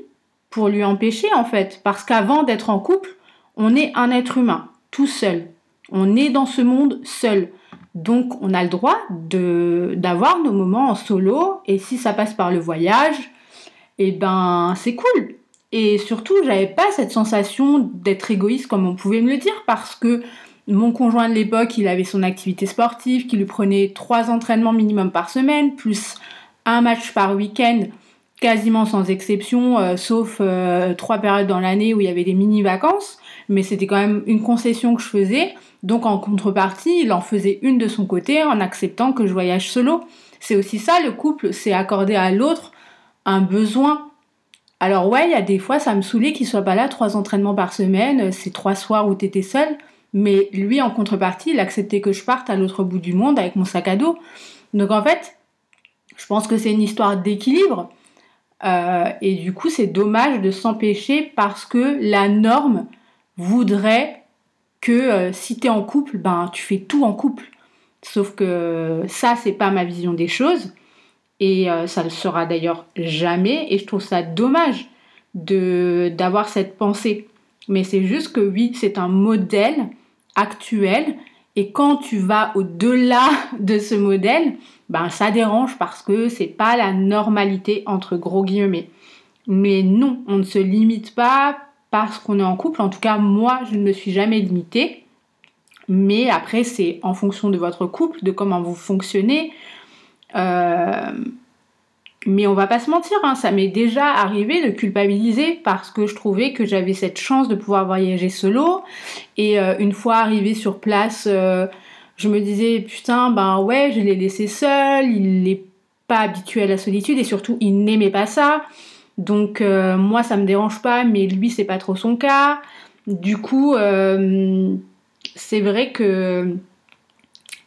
S1: pour lui empêcher en fait? Parce qu'avant d'être en couple, on est un être humain, tout seul. On est dans ce monde seul. Donc on a le droit d'avoir nos moments en solo et si ça passe par le voyage, et eh ben c'est cool. Et surtout, j'avais pas cette sensation d'être égoïste comme on pouvait me le dire parce que mon conjoint de l'époque, il avait son activité sportive qui lui prenait trois entraînements minimum par semaine, plus un match par week-end, quasiment sans exception, euh, sauf euh, trois périodes dans l'année où il y avait des mini-vacances, mais c'était quand même une concession que je faisais. Donc en contrepartie, il en faisait une de son côté en acceptant que je voyage solo. C'est aussi ça, le couple, c'est accorder à l'autre un besoin. Alors ouais, il y a des fois, ça me saoulait qu'il soit pas là trois entraînements par semaine, c'est trois soirs où t'étais seul, mais lui en contrepartie, il acceptait que je parte à l'autre bout du monde avec mon sac à dos. Donc en fait, je pense que c'est une histoire d'équilibre. Euh, et du coup, c'est dommage de s'empêcher parce que la norme voudrait que euh, si tu es en couple, ben tu fais tout en couple. Sauf que ça, c'est pas ma vision des choses. Et euh, ça ne sera d'ailleurs jamais. Et je trouve ça dommage d'avoir cette pensée. Mais c'est juste que oui, c'est un modèle actuel. Et quand tu vas au-delà de ce modèle, ben ça dérange parce que c'est pas la normalité entre gros guillemets. Mais non, on ne se limite pas parce qu'on est en couple. En tout cas, moi, je ne me suis jamais limitée. Mais après, c'est en fonction de votre couple, de comment vous fonctionnez. Euh, mais on va pas se mentir, hein, ça m'est déjà arrivé de culpabiliser parce que je trouvais que j'avais cette chance de pouvoir voyager solo. Et euh, une fois arrivé sur place, euh, je me disais putain ben ouais je l'ai laissé seul, il n'est pas habitué à la solitude et surtout il n'aimait pas ça. Donc euh, moi ça me dérange pas mais lui c'est pas trop son cas. Du coup c'est vrai que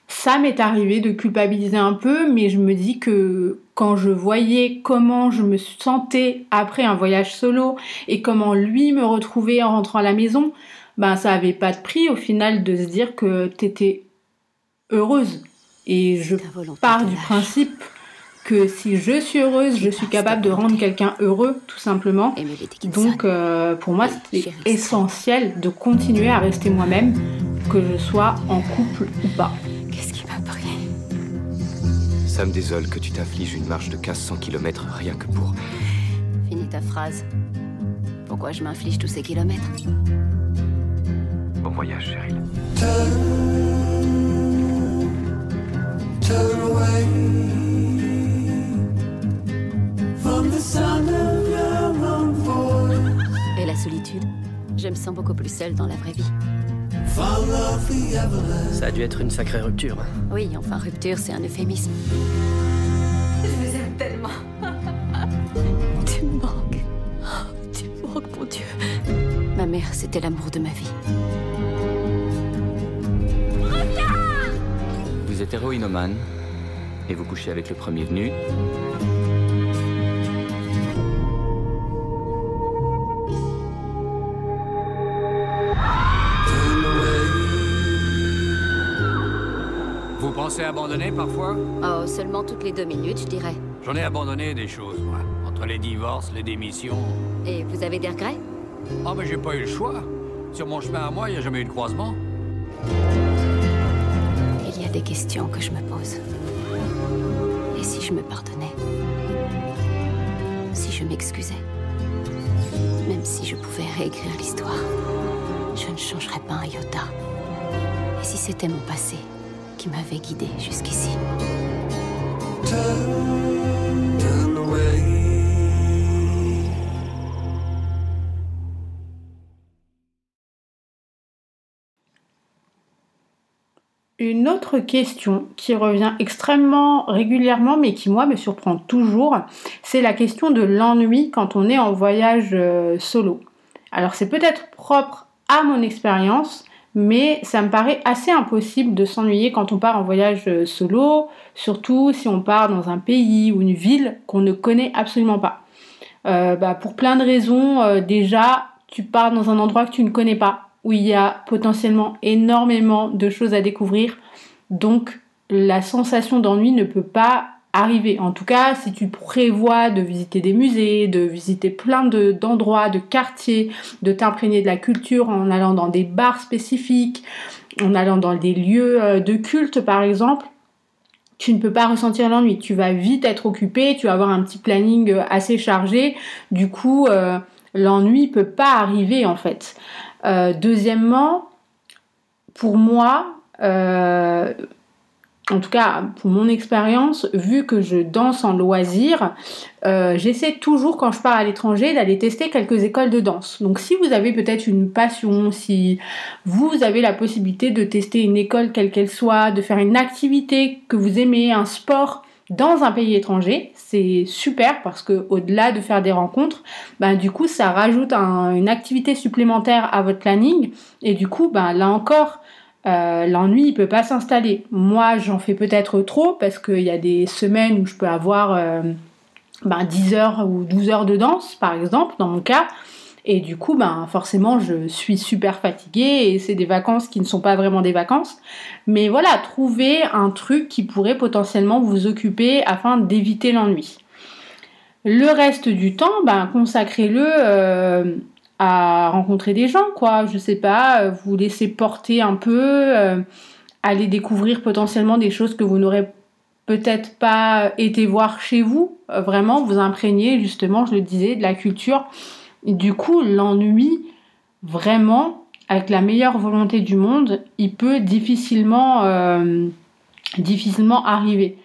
S1: ça m'est arrivé de culpabiliser un peu mais je me dis que quand je voyais comment je me sentais après un voyage solo et comment lui me retrouvait en rentrant à la maison, ben ça avait pas de prix au final de se dire que t'étais heureuse. Et je pars du principe que si je suis heureuse, je suis capable de rendre quelqu'un heureux, tout simplement. Donc euh, pour moi, c'est essentiel de continuer à rester moi-même, que je sois en couple ou pas.
S7: Ça me désole que tu t'affliges une marche de 1500 km rien que pour...
S4: Finis ta phrase. Pourquoi je m'inflige tous ces kilomètres?
S7: Bon voyage, Cheryl.
S8: Turn away from the sound of your own voice.
S9: Et la solitude Je me sens beaucoup plus seule dans la vraie vie.
S10: Ça a dû être une sacrée rupture.
S9: Oui, enfin, rupture, c'est un euphémisme. Je vous aime tellement. tu me manques. Oh, tu me manques, mon Dieu. Ma mère, c'était l'amour de ma vie.
S7: Vous êtes héroïnomane et vous couchez avec le premier venu.
S11: Pensez abandonner parfois?
S9: Oh, seulement toutes les deux minutes, je dirais.
S11: J'en ai abandonné des choses, moi. Entre les divorces, les démissions.
S9: Et vous avez des regrets?
S11: Oh, mais j'ai pas eu le choix. Sur mon chemin à moi, il n'y a jamais eu de croisement.
S9: Il y a des questions que je me pose. Et si je me pardonnais? Si je m'excusais? Même si je pouvais réécrire l'histoire, je ne changerais pas un iota. Et si c'était mon passé? Qui m'avait guidé jusqu'ici.
S1: Une autre question qui revient extrêmement régulièrement, mais qui moi me surprend toujours, c'est la question de l'ennui quand on est en voyage euh, solo. Alors c'est peut-être propre à mon expérience, mais ça me paraît assez impossible de s'ennuyer quand on part en voyage euh, solo, surtout si on part dans un pays ou une ville qu'on ne connaît absolument pas. Euh, bah, pour plein de raisons, euh, déjà, tu pars dans un endroit que tu ne connais pas, où il y a potentiellement énormément de choses à découvrir, donc la sensation d'ennui ne peut pas arriver. En tout cas, si tu prévois de visiter des musées, de visiter plein de- d'endroits, de, quartiers, de t'imprégner de la culture en allant dans des bars spécifiques, en allant dans des lieux euh, de culte par exemple, tu ne peux pas ressentir l'ennui. Tu vas vite être occupé, tu vas avoir un petit planning euh, assez chargé. Du coup, euh, l'ennui peut pas arriver en fait. Euh, deuxièmement, pour moi, en tout cas pour mon expérience, vu que je danse en loisir, euh, j'essaie toujours quand je pars à l'étranger d'aller tester quelques écoles de danse. Donc si vous avez peut-être une passion, si vous avez la possibilité de tester une école quelle qu'elle soit, de faire une activité que vous aimez, un sport dans un pays étranger, c'est super parce que au-delà de faire des rencontres, ben du coup ça rajoute un- une activité supplémentaire à votre planning et du coup ben là encore euh, l'ennui il peut pas s'installer. Moi j'en fais peut-être trop parce qu'il y a des semaines où je peux avoir euh, ben, 10 heures ou 12 heures de danse par exemple dans mon cas. Et du coup ben forcément je suis super fatiguée et c'est des vacances qui ne sont pas vraiment des vacances. Mais voilà trouver un truc qui pourrait potentiellement vous occuper afin d'éviter l'ennui. Le reste du temps ben consacrez-le euh, à rencontrer des gens quoi je sais pas euh, vous laisser porter un peu euh, aller découvrir potentiellement des choses que vous n'aurez peut-être pas été voir chez vous, euh, vraiment vous imprégner justement, je le disais, de la culture. Du coup, l'ennui, vraiment, avec la meilleure volonté du monde, il peut difficilement, difficilement arriver.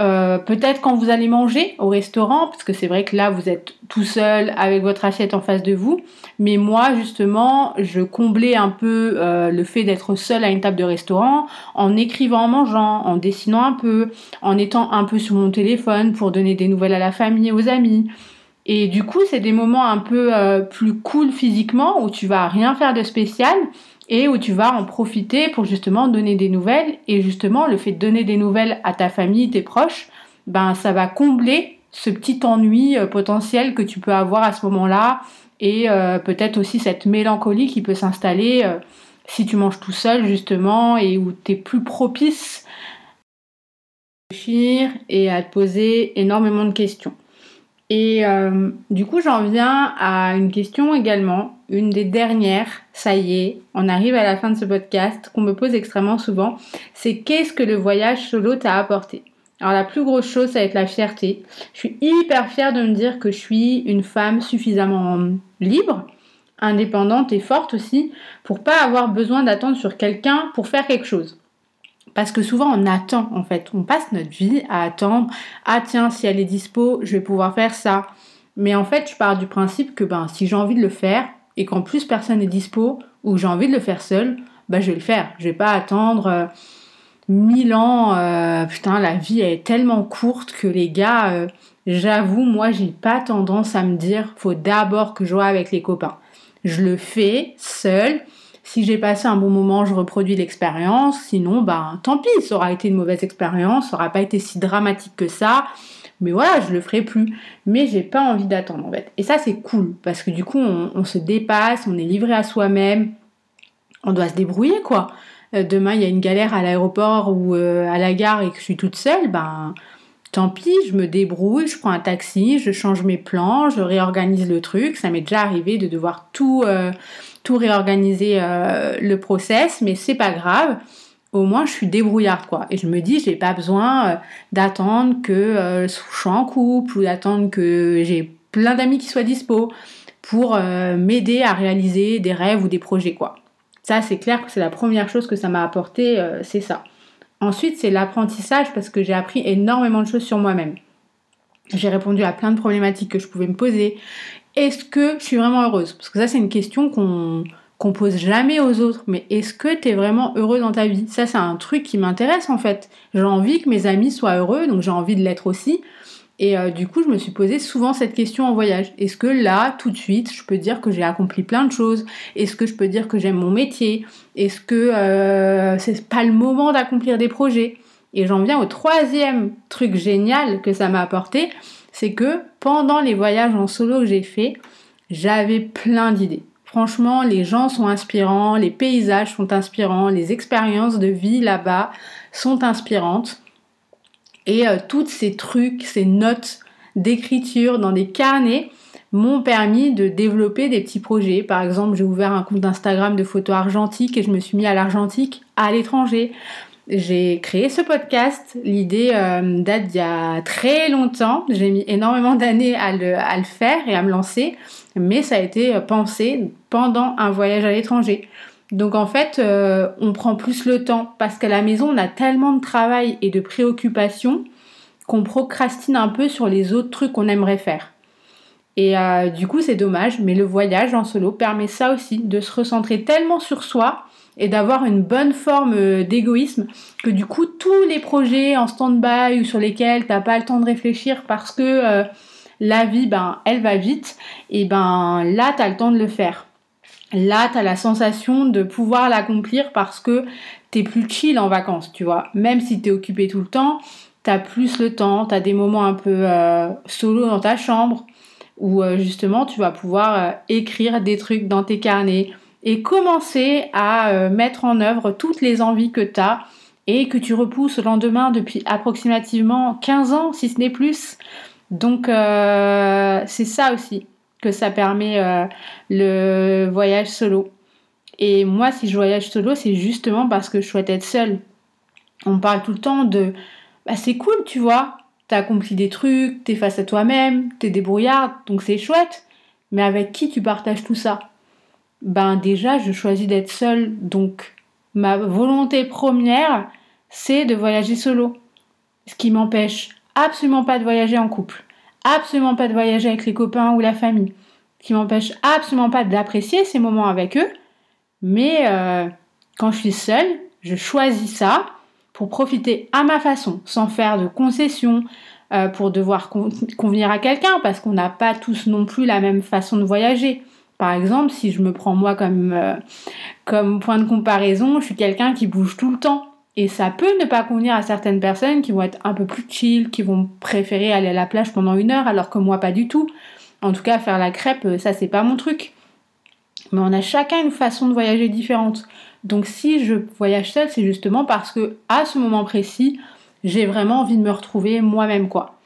S1: Euh, peut-être quand vous allez manger au restaurant, parce que c'est vrai que là vous êtes tout seul avec votre assiette en face de vous. Mais moi justement, je comblais un peu euh, le fait d'être seul à une table de restaurant en écrivant en mangeant, en dessinant un peu, en étant un peu sur mon téléphone pour donner des nouvelles à la famille, aux amis. Et du coup, c'est des moments un peu euh, plus cool physiquement où tu vas rien faire de spécial et où tu vas en profiter pour justement donner des nouvelles. Et justement, le fait de donner des nouvelles à ta famille, tes proches, ben ça va combler ce petit ennui euh, potentiel que tu peux avoir à ce moment-là et euh, peut-être aussi cette mélancolie qui peut s'installer euh, si tu manges tout seul justement et où tu es plus propice à réfléchir et à te poser énormément de questions. Et euh, du coup, j'en viens à une question également, une des dernières, ça y est, on arrive à la fin de ce podcast, qu'on me pose extrêmement souvent, c'est qu'est-ce que le voyage solo t'a apporté? Alors la plus grosse chose, ça va être la fierté. Je suis hyper fière de me dire que je suis une femme suffisamment libre, indépendante et forte aussi, pour pas avoir besoin d'attendre sur quelqu'un pour faire quelque chose Parce que souvent on attend en fait, on passe notre vie à attendre, ah tiens si elle est dispo, je vais pouvoir faire ça. Mais en fait je pars du principe que ben si j'ai envie de le faire et qu'en plus personne n'est dispo ou j'ai envie de le faire seul, ben je vais le faire. Je vais pas attendre euh, mille ans. euh, putain la vie est tellement courte que les gars, euh, j'avoue moi j'ai pas tendance à me dire faut d'abord que je joue avec les copains. Je le fais seul. Si j'ai passé un bon moment, je reproduis l'expérience. Sinon, ben, tant pis, ça aura été une mauvaise expérience, ça aura pas été si dramatique que ça. Mais voilà, je le ferai plus. Mais j'ai pas envie d'attendre en fait. Et ça, c'est cool parce que du coup, on, se dépasse, on est livré à soi-même. On doit se débrouiller quoi. Euh, demain, il y a une galère à l'aéroport ou euh, à la gare et que je suis toute seule, ben, tant pis, je me débrouille, je prends un taxi, je change mes plans, je réorganise le truc. Ça m'est déjà arrivé de devoir tout, euh, réorganiser euh, le process, mais c'est pas grave. Au moins, je suis débrouillard, quoi. Et je me dis, j'ai pas besoin euh, d'attendre que je sois en couple ou d'attendre que j'ai plein d'amis qui soient dispo pour m'aider à réaliser des rêves ou des projets, quoi. Ça, c'est clair que c'est la première chose que ça m'a apporté, c'est ça. Ensuite, c'est l'apprentissage parce que j'ai appris énormément de choses sur moi-même. J'ai répondu à plein de problématiques que je pouvais me poser. Est-ce que je suis vraiment heureuse? Parce que ça, c'est une question qu'on qu'on pose jamais aux autres. Mais est-ce que tu es vraiment heureux dans ta vie? Ça, c'est un truc qui m'intéresse en fait. J'ai envie que mes amis soient heureux, donc j'ai envie de l'être aussi. Et euh, du coup, je me suis posé souvent cette question en voyage. Est-ce que là, tout de suite, je peux dire que j'ai accompli plein de choses? Est-ce que je peux dire que j'aime mon métier? Est-ce que euh, c'est pas le moment d'accomplir des projets? Et j'en viens au troisième truc génial que ça m'a apporté, c'est que pendant les voyages en solo que j'ai fait, j'avais plein d'idées. Franchement, les gens sont inspirants, les paysages sont inspirants, les expériences de vie là-bas sont inspirantes. Et euh, toutes ces trucs, ces notes d'écriture dans des carnets m'ont permis de développer des petits projets. Par exemple, j'ai ouvert un compte Instagram de photos argentiques et je me suis mis à l'argentique à l'étranger. J'ai créé ce podcast. L'idée euh, date d'il y a très longtemps. J'ai mis énormément d'années à le, à le faire et à me lancer, mais ça a été pensé pendant un voyage à l'étranger. Donc en fait, euh, on prend plus le temps parce qu'à la maison, on a tellement de travail et de préoccupations qu'on procrastine un peu sur les autres trucs qu'on aimerait faire. Et euh, du coup, c'est dommage, mais le voyage en solo permet ça aussi, de se recentrer tellement sur soi et d'avoir une bonne forme euh, d'égoïsme que du coup, tous les projets en stand-by ou sur lesquels t'as pas le temps de réfléchir parce que la vie, ben, elle va vite, et ben là, t'as le temps de le faire. Là, t'as la sensation de pouvoir l'accomplir parce que t'es plus chill en vacances, tu vois. Même si t'es occupé tout le temps, t'as plus le temps, t'as des moments un peu euh, solo dans ta chambre où euh, justement tu vas pouvoir euh, écrire des trucs dans tes carnets et commencer à mettre en œuvre toutes les envies que t'as et que tu repousses au lendemain depuis approximativement 15 ans, si ce n'est plus. Donc c'est ça aussi que ça permet euh, le voyage solo. Et moi, si je voyage solo, c'est justement parce que je souhaite être seule. On parle tout le temps de bah, c'est cool, tu vois, t'as accompli des trucs, t'es face à toi-même, t'es débrouillarde, donc c'est chouette. Mais avec qui tu partages tout ça? Ben déjà, je choisis d'être seule, donc ma volonté première, c'est de voyager solo. Ce qui m'empêche absolument pas de voyager en couple, absolument pas de voyager avec les copains ou la famille, qui m'empêche absolument pas d'apprécier ces moments avec eux, mais euh, quand je suis seule, je choisis ça pour profiter à ma façon, sans faire de concessions, euh, pour devoir con- convenir à quelqu'un, parce qu'on n'a pas tous non plus la même façon de voyager. Par exemple, si je me prends moi comme, euh, comme point de comparaison, je suis quelqu'un qui bouge tout le temps. Et ça peut ne pas convenir à certaines personnes qui vont être un peu plus chill, qui vont préférer aller à la plage pendant une heure, alors que moi pas du tout. En tout cas, faire la crêpe, euh, ça c'est pas mon truc. Mais on a chacun une façon de voyager différente. Donc si je voyage seule, c'est justement parce que à ce moment précis, j'ai vraiment envie de me retrouver moi-même quoi.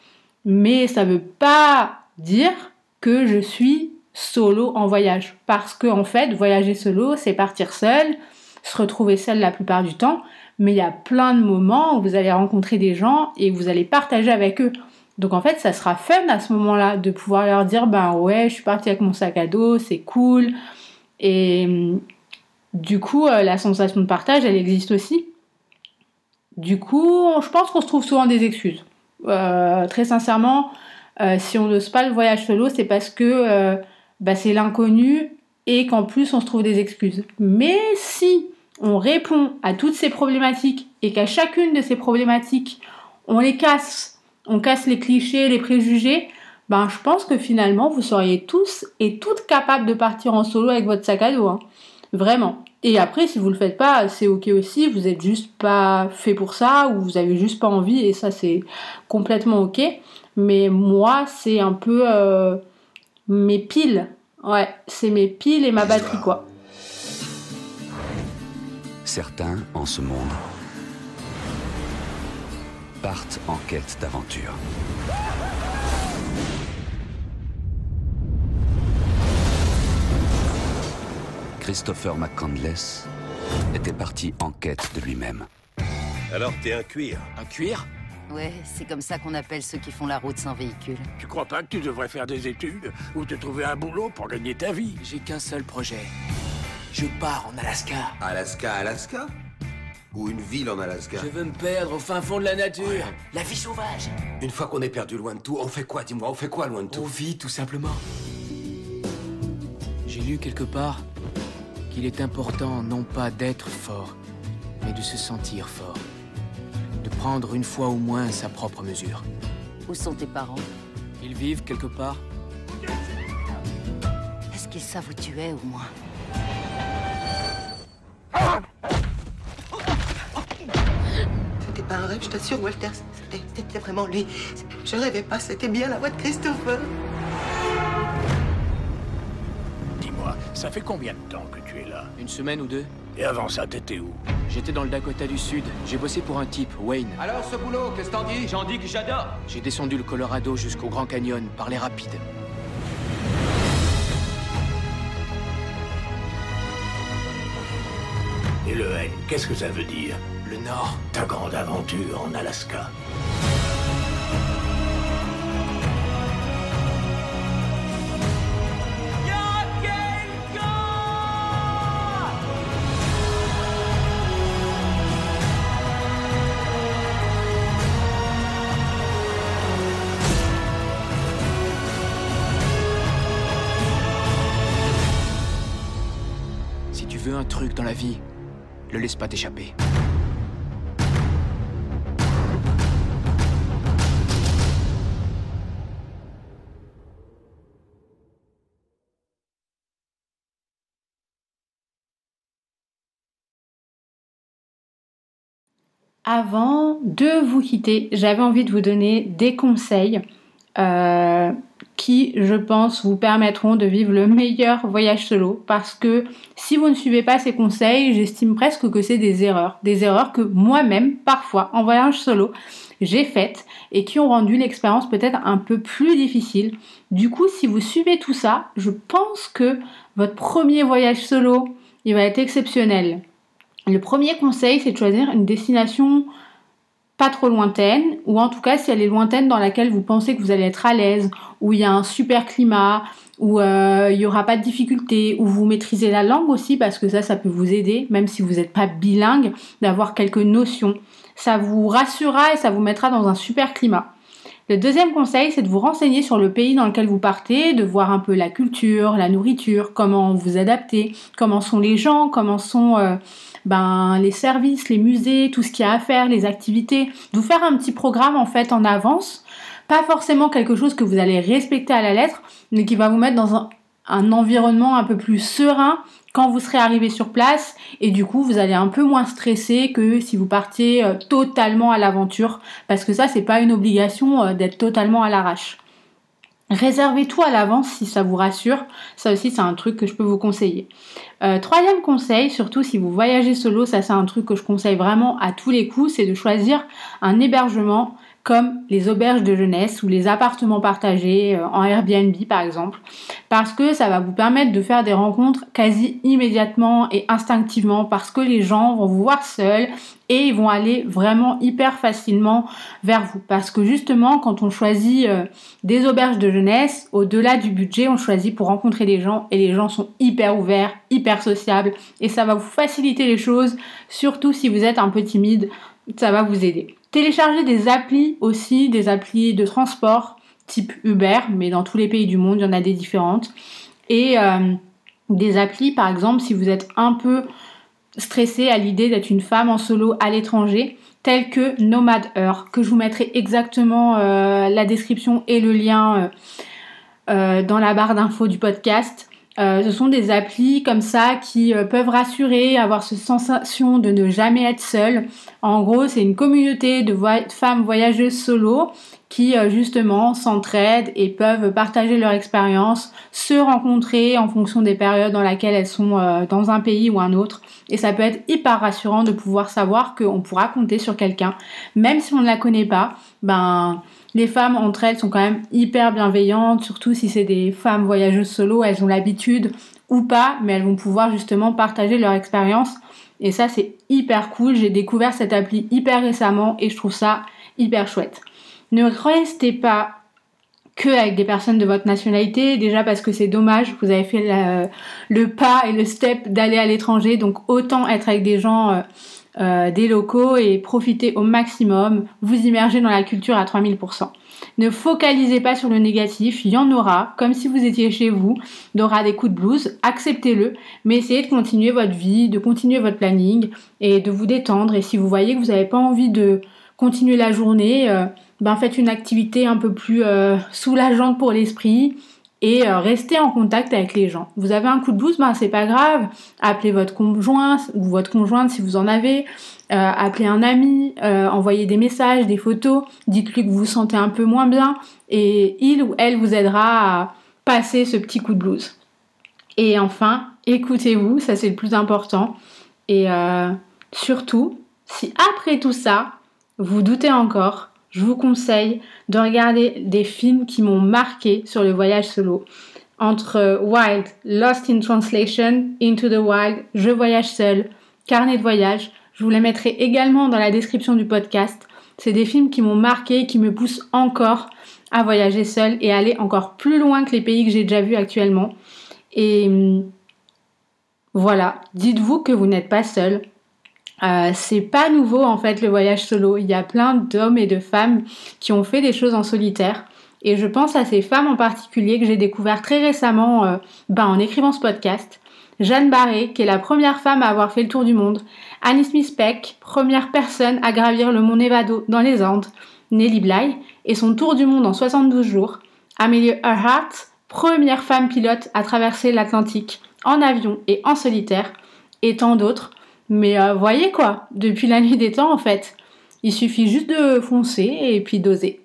S1: Mais ça veut pas dire que je suis solo en voyage parce que en fait, voyager solo, c'est partir seul, se retrouver seul la plupart du temps, mais il y a plein de moments où vous allez rencontrer des gens et vous allez partager avec eux. Donc en fait, ça sera fun à ce moment-là de pouvoir leur dire ben ouais, je suis partie avec mon sac à dos, c'est cool. Et du coup, euh, la sensation de partage, elle existe aussi. Du coup, je pense qu'on se trouve souvent des excuses. Euh, très sincèrement, euh, si on n'ose pas le voyage solo, c'est parce que bah, c'est l'inconnu et qu'en plus on se trouve des excuses. Mais si on répond à toutes ces problématiques et qu'à chacune de ces problématiques, on les casse, on casse les clichés, les préjugés, ben je pense que finalement vous seriez tous et toutes capables de partir en solo avec votre sac à dos. hein. Vraiment. Et après, si vous le faites pas, c'est ok aussi. Vous êtes juste pas fait pour ça ou vous avez juste pas envie et ça c'est complètement ok. Mais moi, c'est un peu euh, mes piles. Ouais, c'est mes piles et ma batterie quoi.
S10: Certains, en ce monde, partent en quête d'aventure. Christopher McCandless était parti en quête de lui-même.
S12: Alors t'es un cuir.
S11: Un cuir?
S9: Ouais, c'est comme ça qu'on appelle ceux qui font la route sans véhicule.
S13: Tu crois pas que tu devrais faire des études ou te trouver un boulot pour gagner ta vie?
S11: J'ai qu'un seul projet. Je pars en Alaska.
S12: Alaska, Alaska? Ou une ville en Alaska?
S11: Je veux me perdre au fin fond de la nature. La vie sauvage.
S12: Une fois qu'on est perdu loin de tout, on fait quoi Dis-moi, on fait quoi loin de tout?
S11: On vit tout simplement. J'ai lu quelque part qu'il est important non pas d'être fort, mais de se sentir fort. De prendre une fois au moins sa propre mesure.
S9: Où sont tes parents?
S11: Ils vivent quelque part
S9: Est-ce qu'ils savent où tu es au moins?
S4: Je t'assure, Walter. C'était- C'était vraiment lui. Je rêvais pas, c'était bien la voix de Christopher.
S13: Dis-moi, ça fait combien de temps que tu es là?
S11: Une semaine ou deux
S13: Et avant ça, t'étais où?
S11: J'étais dans le Dakota du Sud. J'ai bossé pour un type, Wayne.
S14: Alors ce boulot, qu'est-ce que t'en dis? J'en dis que j'adore.
S11: J'ai descendu le Colorado jusqu'au Grand Canyon par les rapides.
S13: Et le N, qu'est-ce que ça veut dire
S11: Le Nord.
S13: Ta grande aventure en Alaska.
S11: Si tu veux un truc dans la vie, laisse pas t'échapper.
S1: Avant de vous quitter, j'avais envie de vous donner des conseils euh, qui, je pense, vous permettront de vivre le meilleur voyage solo. Parce que si vous ne suivez pas ces conseils, j'estime presque que c'est des erreurs. Des erreurs que moi-même, parfois, en voyage solo, j'ai faites et qui ont rendu l'expérience peut-être un peu plus difficile. Du coup, si vous suivez tout ça, je pense que votre premier voyage solo, il va être exceptionnel. Le premier conseil, c'est de choisir une destination pas trop lointaine, ou en tout cas si elle est lointaine dans laquelle vous pensez que vous allez être à l'aise, où il y a un super climat, où euh, il n'y aura pas de difficultés, où vous maîtrisez la langue aussi, parce que ça, ça peut vous aider, même si vous n'êtes pas bilingue, d'avoir quelques notions. Ça vous rassurera et ça vous mettra dans un super climat. Le deuxième conseil, c'est de vous renseigner sur le pays dans lequel vous partez, de voir un peu la culture, la nourriture, comment vous adapter, comment sont les gens, comment sont euh, ben, les services, les musées, tout ce qu'il y a à faire, les activités. De vous faire un petit programme en fait en avance. Pas forcément quelque chose que vous allez respecter à la lettre, mais qui va vous mettre dans un, un environnement un peu plus serein quand vous serez arrivé sur place et du coup vous allez un peu moins stresser que si vous partiez euh, totalement à l'aventure parce que ça c'est pas une obligation euh, d'être totalement à l'arrache. Réservez tout à l'avance si ça vous rassure. Ça aussi, c'est un truc que je peux vous conseiller. Euh, troisième conseil, surtout si vous voyagez solo, ça c'est un truc que je conseille vraiment à tous les coups, c'est de choisir un hébergement comme les auberges de jeunesse ou les appartements partagés euh, en Airbnb par exemple, parce que ça va vous permettre de faire des rencontres quasi immédiatement et instinctivement, parce que les gens vont vous voir seuls et ils vont aller vraiment hyper facilement vers vous. Parce que justement, quand on choisit euh, des auberges de jeunesse, au-delà du budget, on choisit pour rencontrer des gens et les gens sont hyper ouverts, hyper sociables et ça va vous faciliter les choses, surtout si vous êtes un peu timide. ça va vous aider. Téléchargez des applis aussi, des applis de transport type Uber, mais dans tous les pays du monde, il y en a des différentes. Et euh, des applis, par exemple, si vous êtes un peu stressé à l'idée d'être une femme en solo à l'étranger, telles que Nomad Heure, que je vous mettrai exactement euh, la description et le lien euh, dans la barre d'infos du podcast. ce sont des applis comme ça qui peuvent rassurer, avoir cette sensation de ne jamais être seule. En gros, c'est une communauté de femmes voyageuses solo qui euh, justement s'entraident et peuvent partager leur expérience, se rencontrer en fonction des périodes dans lesquelles elles sont euh, dans un pays ou un autre. Et ça peut être hyper rassurant de pouvoir savoir qu'on pourra compter sur quelqu'un, même si on ne la connaît pas. Ben, les femmes entre elles sont quand même hyper bienveillantes, surtout si c'est des femmes voyageuses solo, elles ont l'habitude ou pas, mais elles vont pouvoir justement partager leur expérience. Et ça, c'est hyper cool. J'ai découvert cette appli hyper récemment et je trouve ça hyper chouette. Ne restez pas que avec des personnes de votre nationalité, déjà parce que c'est dommage, vous avez fait le pas et le step d'aller à l'étranger, donc autant être avec des gens, euh, euh, des locaux et profiter au maximum, vous immerger dans la culture à 3000%. Ne focalisez pas sur le négatif, il y en aura, comme si vous étiez chez vous, il des coups de blues, acceptez-le, mais essayez de continuer votre vie, de continuer votre planning et de vous détendre. Et si vous voyez que vous n'avez pas envie de continuer la journée, euh, ben faites une activité un peu plus euh, soulageante pour l'esprit et euh, restez en contact avec les gens. Vous avez un coup de blues, ben c'est pas grave. Appelez votre conjoint ou votre conjointe si vous en avez. appelez un ami, envoyez des messages, des photos, dites-lui que vous vous sentez un peu moins bien et il ou elle vous aidera à passer ce petit coup de blues. Et enfin, écoutez-vous, ça c'est le plus important. Et surtout, si après tout ça, vous doutez encore, je vous conseille de regarder des films qui m'ont marqué sur le voyage solo. Entre Wild, Lost in Translation, Into the Wild, Je voyage seul, Carnet de voyage, je vous les mettrai également dans la description du podcast. C'est des films qui m'ont marqué et qui me poussent encore à voyager seul et aller encore plus loin que les pays que j'ai déjà vus actuellement. Et hum, voilà, dites-vous que vous n'êtes pas seul. Euh, c'est pas nouveau en fait le voyage solo. Il y a plein d'hommes et de femmes qui ont fait des choses en solitaire. Et je pense à ces femmes en particulier que j'ai découvert très récemment euh, ben, en écrivant ce podcast. Jeanne Barré, qui est la première femme à avoir fait le tour du monde. Annie Smith Peck, première personne à gravir le mont Nevado dans les Andes. Nelly Bly, et son tour du monde en 72 jours. Amelia Earhart, première femme pilote à traverser l'Atlantique en avion et en solitaire. Et tant d'autres. Mais euh, voyez quoi, depuis la nuit des temps en fait, il suffit juste de foncer et puis d'oser.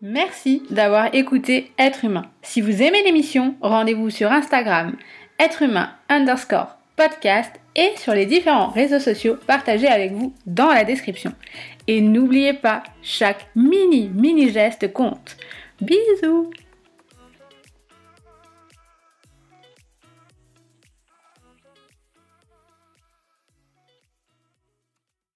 S1: Merci d'avoir écouté Être humain. Si vous aimez l'émission, rendez-vous sur Instagram, être humain underscore podcast et sur les différents réseaux sociaux partagés avec vous dans la description. Et n'oubliez pas, chaque mini mini geste compte. Bisous